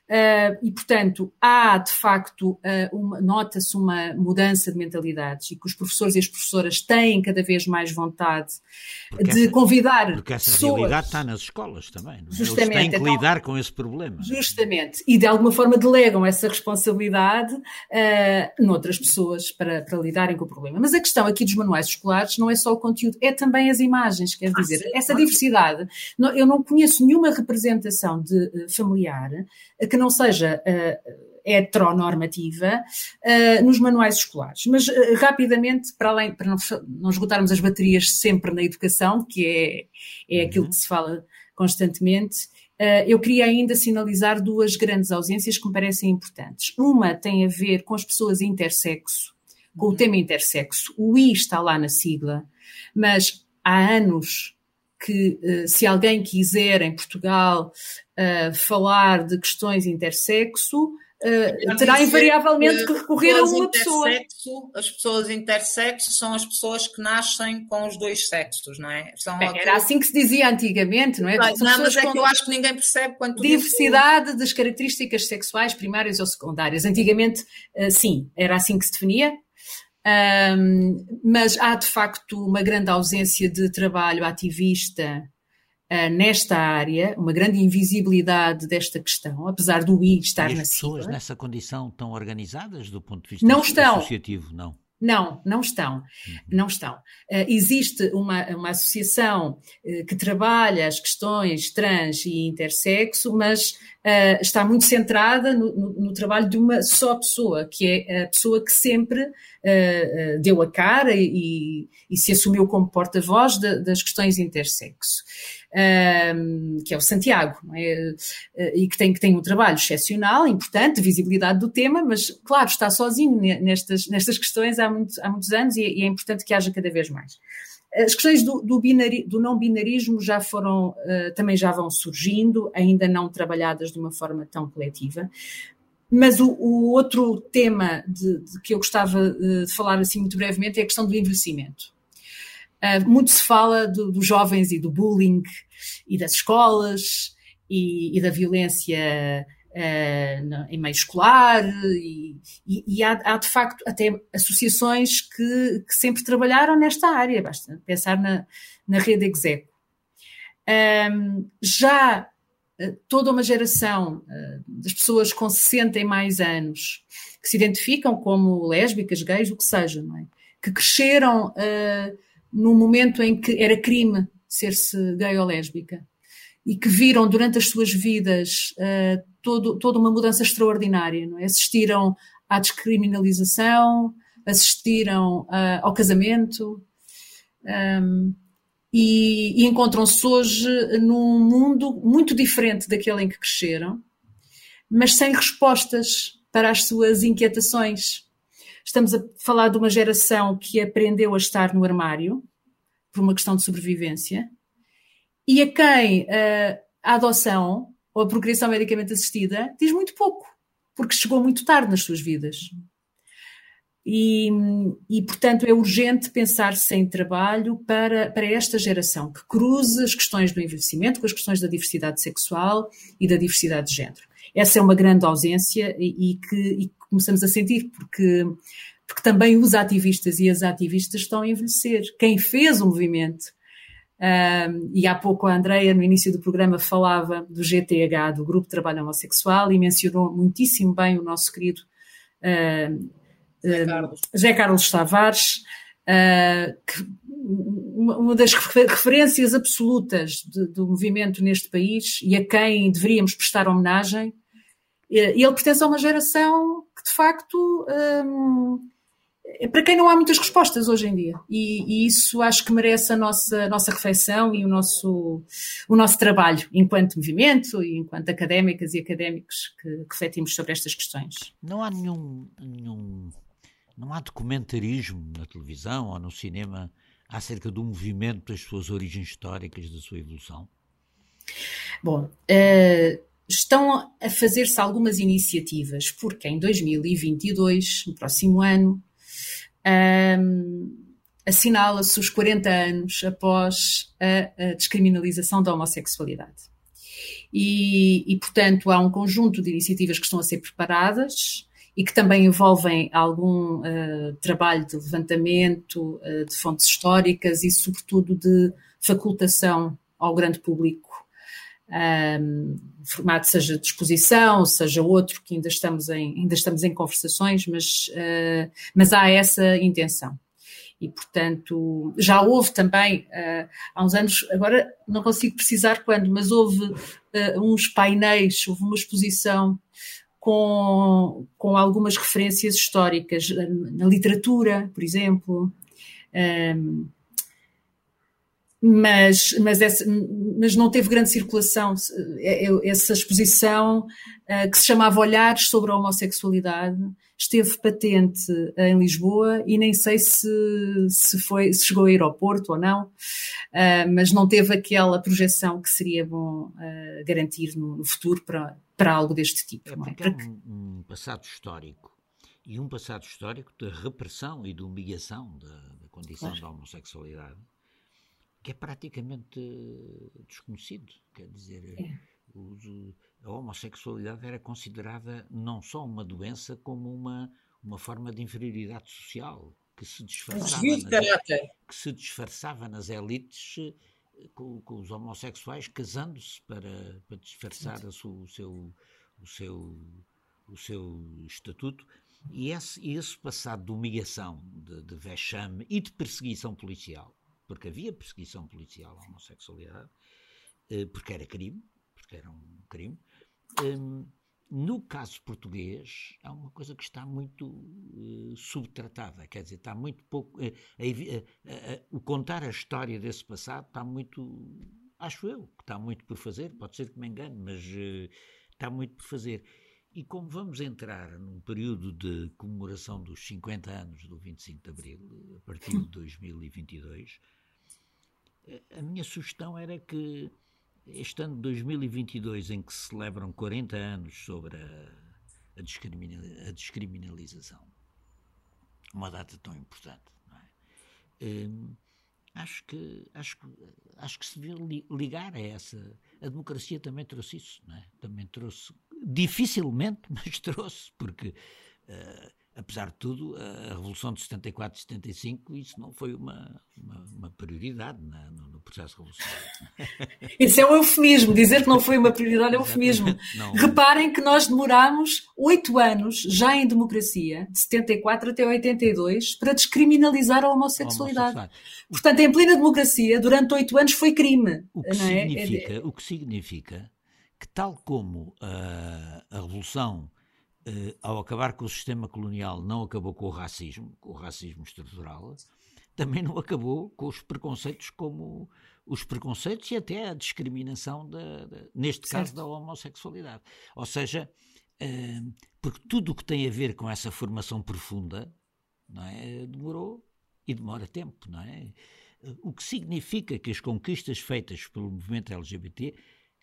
Uh, e, portanto, há de facto, uh, nota-se uma mudança de mentalidades e que os professores e as professoras têm cada vez mais vontade porque de essa, convidar. Porque essa pessoas, realidade está nas escolas também. Não é? Justamente. Eles têm que então, lidar com esse problema. Justamente. E de alguma forma delegam essa responsabilidade uh, noutras pessoas para, para lidarem com o problema. Mas a questão aqui dos manuais escolares não é só o conteúdo, é também as imagens. Quer ah, dizer, sim, essa diversidade. Eu não conheço nenhuma representação de familiar que não seja uh, heteronormativa uh, nos manuais escolares. Mas uh, rapidamente, para além, para não, não, esgotarmos as baterias sempre na educação, que é, é uhum. aquilo que se fala constantemente, uh, eu queria ainda sinalizar duas grandes ausências que me parecem importantes. Uma tem a ver com as pessoas intersexo, com uhum. o tema intersexo. O I está lá na sigla, mas há anos que eh, se alguém quiser em Portugal uh, falar de questões intersexo, Uh, terá invariavelmente que recorrer a uma pessoa. As pessoas intersexo são as pessoas que nascem com os dois sexos, não é? São Bem, Era assim que se dizia antigamente, não é? Não, não mas é que eu acho que ninguém percebe quanto Diversidade das características sexuais primárias ou secundárias. Antigamente, uh, sim, era assim que se definia. Um, mas há de facto uma grande ausência de trabalho ativista uh, nesta área, uma grande invisibilidade desta questão, apesar do I estar e na as pessoas nessa condição estão organizadas do ponto de vista não estão. associativo? Não. Não, não estão. Uhum. Não estão. Uh, existe uma, uma associação uh, que trabalha as questões trans e intersexo, mas uh, está muito centrada no, no, no, trabalho de uma só pessoa, que é a pessoa que sempre deu a cara e, e, se assumiu como porta-voz das questões intersexo um, que é o Santiago, é? Eh, e que tem, que tem um trabalho excepcional, importante, de visibilidade do tema, mas, claro, está sozinho nestas, nestas questões há, muito, há muitos anos e, e é importante que haja cada vez mais. As questões do, do, do não binarismo já foram, uh, também já vão surgindo, ainda não trabalhadas de uma forma tão coletiva. Mas o, o outro tema de, de, que eu gostava de falar assim muito brevemente é a questão do envelhecimento. Uh, muito se fala do, dos jovens e do bullying e das escolas e, e da violência uh, em meio escolar e, e, e há, há, de facto até associações que, que, sempre trabalharam nesta área, basta pensar na, na rede Execo. Um, já uh, toda uma geração das pessoas com 60 e mais anos que se identificam como lésbicas, gays, o que seja, é? que cresceram uh, no momento em que era crime ser-se gay ou lésbica e que viram durante as suas vidas uh, todo, toda uma mudança extraordinária. É? Assistiram à descriminalização, assistiram uh, ao casamento um, e, e encontram-se hoje num mundo muito diferente daquele em que cresceram, mas sem respostas para as suas inquietações. Estamos a falar de uma geração que aprendeu a estar no armário por uma questão de sobrevivência e a quem uh, a adoção ou a procriação medicamente assistida diz muito pouco, porque chegou muito tarde nas suas vidas. E, e, portanto, é urgente pensar-se em trabalho para, para esta geração, que cruze as questões do envelhecimento com as questões da diversidade sexual e da diversidade de género. essa é uma grande ausência e, e, que, e começamos a sentir, porque, porque também os ativistas e as ativistas estão a envelhecer. Quem fez o movimento, um, e há pouco a Andreia, no início do programa, falava do GTH, do Grupo de Trabalho Homossexual, e mencionou muitíssimo bem o nosso querido uh, José, Carlos. José Carlos Tavares, uh, que, uma das referências absolutas de, do movimento neste país e a quem deveríamos prestar homenagem. Ele pertence a uma geração que, de facto, um, é para quem não há muitas respostas hoje em dia. E, e, isso acho que merece a nossa, nossa reflexão e o nosso, o nosso trabalho enquanto movimento e enquanto académicas e académicos que, que refletimos sobre estas questões. Não há nenhum, nenhum não há documentarismo na televisão ou no cinema acerca do movimento, das suas origens históricas, da sua evolução? Bom, uh, estão a fazer-se algumas iniciativas, porque em 2022, no próximo ano, um, assinala-se os 40 anos após a, a descriminalização da homossexualidade. E, e, portanto, há um conjunto de iniciativas que estão a ser preparadas e que também envolvem algum uh, trabalho de levantamento uh, de fontes históricas e, sobretudo, de facultação ao grande público, um, formato seja de exposição, seja outro, que ainda estamos em, ainda estamos em conversações, mas, uh, mas há essa intenção. E, portanto, já houve também, uh, há uns anos, agora não consigo precisar quando, mas houve uh, uns painéis, houve uma exposição com, com algumas referências históricas na literatura, por exemplo. Um, mas, mas, essa, mas não teve grande circulação. É, é, essa exposição, uh, que se chamava Olhares sobre a Homossexualidade, esteve patente em Lisboa e nem sei se, se, foi, se chegou a ir ao Porto ou não, uh, mas não teve aquela projeção que seria bom garantir no, futuro para, para algo deste tipo. É, é? É um, um, passado histórico e um passado histórico de repressão e de humilhação da, da condição claro. da homossexualidade que é praticamente desconhecido. Quer dizer, é. a homossexualidade era considerada não só uma doença, como uma, uma forma de inferioridade social que se disfarçava, nas, que se disfarçava nas elites com, com os homossexuais casando-se para, para disfarçar o, o, seu, o, seu, o seu estatuto. E esse, esse passado de humilhação, de, de vexame e de perseguição policial, porque havia perseguição policial à homossexualidade, eh, porque era crime, porque era um crime. Hum, no caso português, há uma coisa que está muito uh, subtratada, quer dizer, está muito pouco. Uh, o contar a história desse passado está muito. Acho eu que está muito por fazer, pode ser que me engane, mas está muito por fazer. E como vamos entrar num período de comemoração dos 50 anos do 25 de Abril, a partir de 2022, a minha sugestão era que este ano de 2022, em que se celebram 40 anos sobre a, a, discriminal, a descriminalização, uma data tão importante, é? hum, acho, que, acho, acho que se devia ligar a essa. A democracia também trouxe isso, é? também trouxe, dificilmente, [laughs] mas trouxe, porque. Uh, apesar de tudo, a Revolução de 74 e 75, isso não foi uma, uma, uma prioridade na, no, no, processo revolucionário. [laughs] Isso é um eufemismo, dizer que não foi uma prioridade é um eufemismo. [laughs] Não. Reparem que nós demorámos oito anos, já em democracia, de 74 até 82, para descriminalizar a homossexualidade. A Portanto, em plena democracia, durante oito anos foi crime. O que, é? significa, é... o que significa que, tal como a, a Revolução uh, ao acabar com o sistema colonial, não acabou com o racismo, com o racismo estrutural, também não acabou com os preconceitos como os preconceitos e até a discriminação, da, da neste certo. caso, da homossexualidade. Ou seja, uh, porque tudo o que tem a ver com essa formação profunda não é, demorou e demora tempo, não é? O que significa que as conquistas feitas pelo movimento LGBT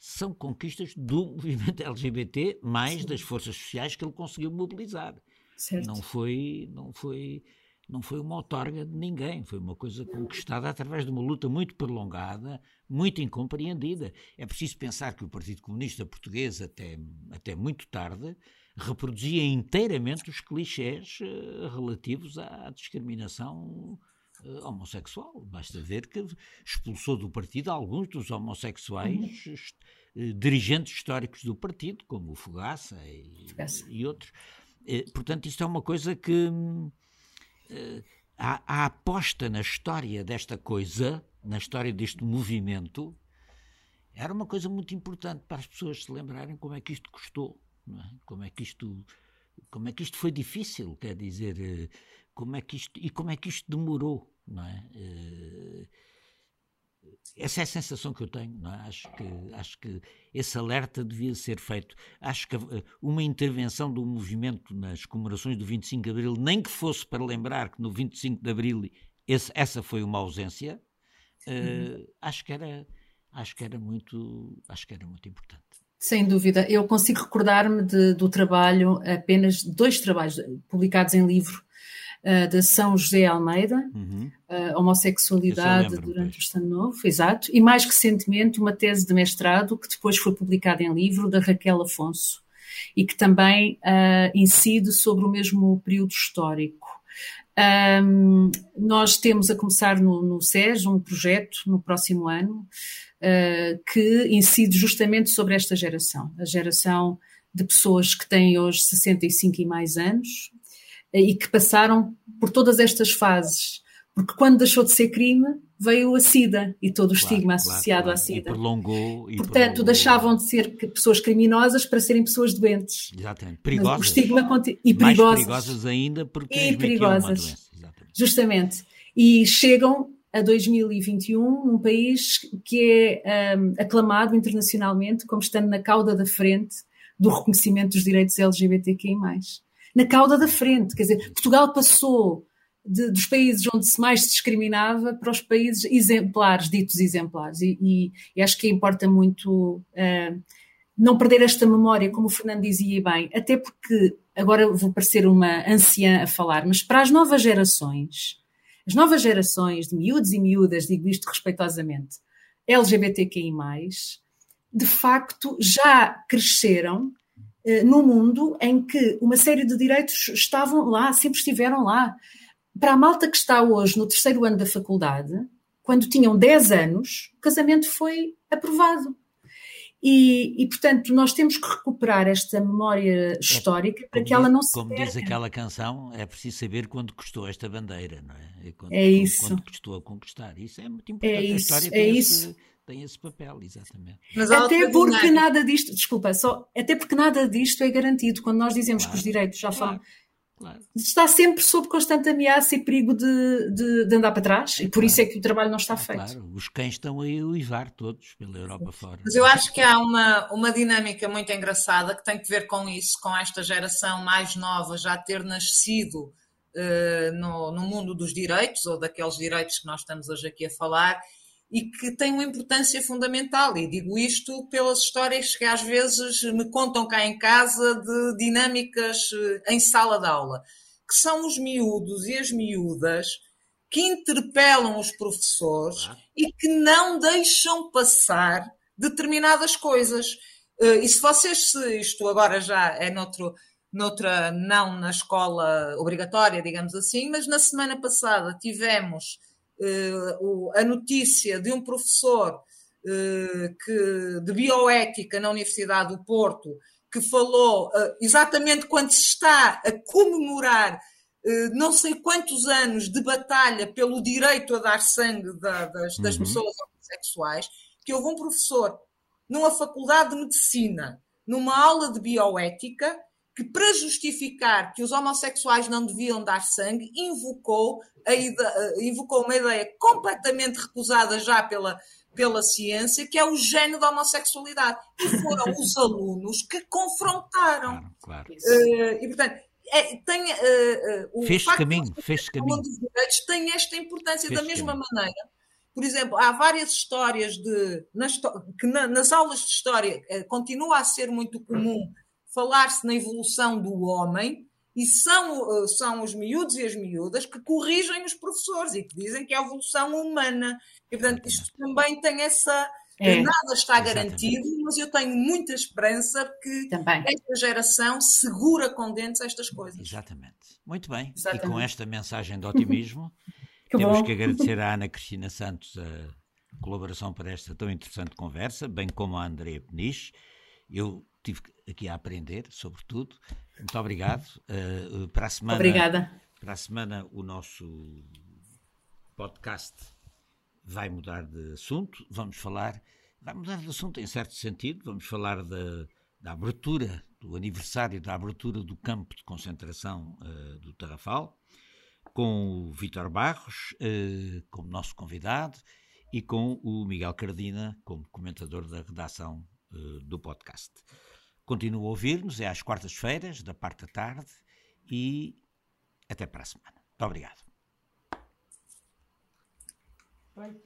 são conquistas do [laughs] movimento LGBT, mais Sim. das forças sociais que ele conseguiu mobilizar. Certo. Não foi, não foi, não foi uma outorga de ninguém, foi uma coisa conquistada através de uma luta muito prolongada, muito incompreendida. É preciso pensar que o Partido Comunista Português, até, até muito tarde, reproduzia inteiramente os clichés uh, relativos à discriminação homossexual. Basta ver que expulsou do partido alguns dos homossexuais uhum. uh, dirigentes históricos do partido, como o Fogaça e, e outros. portanto, isto é uma coisa que a, a aposta na história desta coisa, na história deste movimento, era uma coisa muito importante para as pessoas se lembrarem como é que isto custou, é? como é que isto como é que isto foi difícil, quer dizer, eh, como é que isto e como é que isto demorou, não é? Eh, essa é a sensação que eu tenho. É? Acho, que, acho que esse alerta devia ser feito. Acho que eh, uma intervenção do movimento nas comemorações do 25 de Abril, nem que fosse para lembrar que no 25 de Abril esse, essa foi uma ausência, uh, acho, que era, acho, que era muito, acho que era muito importante. Sem dúvida. Eu consigo recordar-me do trabalho, apenas dois trabalhos publicados em livro, uh, de São José Almeida, uhum. uh, Homossexualidade durante o Estado Novo, exato, e mais recentemente uma tese de mestrado que depois foi publicada em livro, da Raquel Afonso, e que também uh, incide sobre o mesmo período histórico. Um, nós temos a começar no, no SES um projeto no próximo ano uh, que incide justamente sobre esta geração, a geração de pessoas que têm hoje 65 e mais anos, e que passaram por todas estas fases. Porque quando deixou de ser crime, veio a SIDA e todo o claro, estigma claro, associado claro. à SIDA. E prolongou. E Portanto, prolongou. deixavam de ser pessoas criminosas para serem pessoas doentes. Exatamente. Perigosas. o estigma e perigosas. Mais perigosas ainda porque e perigosas. Justamente. E chegam a 2021 num país que é um, aclamado internacionalmente como estando na cauda da frente do reconhecimento dos direitos LGBTQI+ na cauda da frente. Quer dizer, Portugal passou de, dos países onde se mais discriminava para os países exemplares, ditos exemplares. E, e, e acho que importa muito uh, não perder esta memória, como o Fernando dizia bem, até porque agora vou parecer uma anciã a falar, mas para as novas gerações, as novas gerações de miúdos e miúdas, digo isto respeitosamente, LGBTQI, de facto já cresceram no mundo em que uma série de direitos estavam lá, sempre estiveram lá. Para a malta que está hoje no terceiro ano da faculdade, quando tinham 10 anos, o casamento foi aprovado. E, e, portanto, nós temos que recuperar esta memória histórica é, para que ela não se Como perca. diz aquela canção, é preciso saber quando custou esta bandeira, não é? Quando, é isso. Quando custou a conquistar. Isso é muito importante. É isso, é isso. Tem esse papel, exatamente. Mas até porque dinâmica. nada disto, desculpa, só, até porque nada disto é garantido. Quando nós dizemos claro, que os direitos já falam. Claro, claro. Está sempre sob constante ameaça e perigo de, de, de andar para trás, e por isso é que o trabalho não está feito. Claro, os cães estão aí a uivar todos pela Europa fora. Mas eu acho que há uma, uma dinâmica muito engraçada que tem que ver com isso, com esta geração mais nova já ter nascido uh, no, no mundo dos direitos, ou daqueles direitos que nós estamos hoje aqui a falar, e que tem uma importância fundamental. E digo isto pelas histórias que às vezes me contam cá em casa de dinâmicas eh, em sala de aula, que são os miúdos e as miúdas que interpelam os professores e que não deixam passar determinadas coisas. Eh, e se vocês, se isto agora já é noutro, noutra, não na escola obrigatória, digamos assim, mas na semana passada tivemos a notícia de um professor uh, que, de bioética na Universidade do Porto que falou uh, exatamente quando se está a comemorar não sei quantos anos de batalha pelo direito a dar sangue da, das, das uhum. pessoas homossexuais, que houve um professor numa faculdade de medicina, numa aula de bioética, que, para justificar que os homossexuais não deviam dar sangue, invocou, a ideia, invocou uma ideia completamente recusada já pela, pela ciência, que é o gênio da homossexualidade. E foram [laughs] os alunos que confrontaram. Claro, claro. Uh, e, portanto, é, tem, uh, uh, o fez caminho, fez caminho. dos direitos tem esta importância fez da mesma caminho. maneira. Por exemplo, há várias histórias de, nas, que na, nas aulas de história continua a ser muito comum falar-se na evolução do homem e são, são os miúdos e as miúdas que corrigem os professores e que dizem que é a evolução humana. E, portanto, isto também tem essa. É. Nada está garantido, Exatamente. mas eu tenho muita esperança que também. esta geração segura com dentes estas coisas. Exatamente. Muito bem. Exatamente. E com esta mensagem de otimismo, [laughs] que temos bom. que agradecer à Ana Cristina Santos a colaboração para esta tão interessante conversa, bem como à Andrea Peniche. Eu tive aqui a aprender, sobretudo. Muito obrigado. Uh, para a semana. Obrigada. Para a semana, o nosso podcast vai mudar de assunto. Vamos falar. Vai mudar de assunto em certo sentido. Vamos falar da, da abertura, do aniversário da abertura do campo de concentração uh, do Tarrafal, com o Vítor Barros uh, como nosso convidado e com o Miguel Cardina como comentador da redação do podcast. Continua a ouvir-nos, é às quartas-feiras, da parte da tarde, e até para a semana. Muito obrigado. Bye.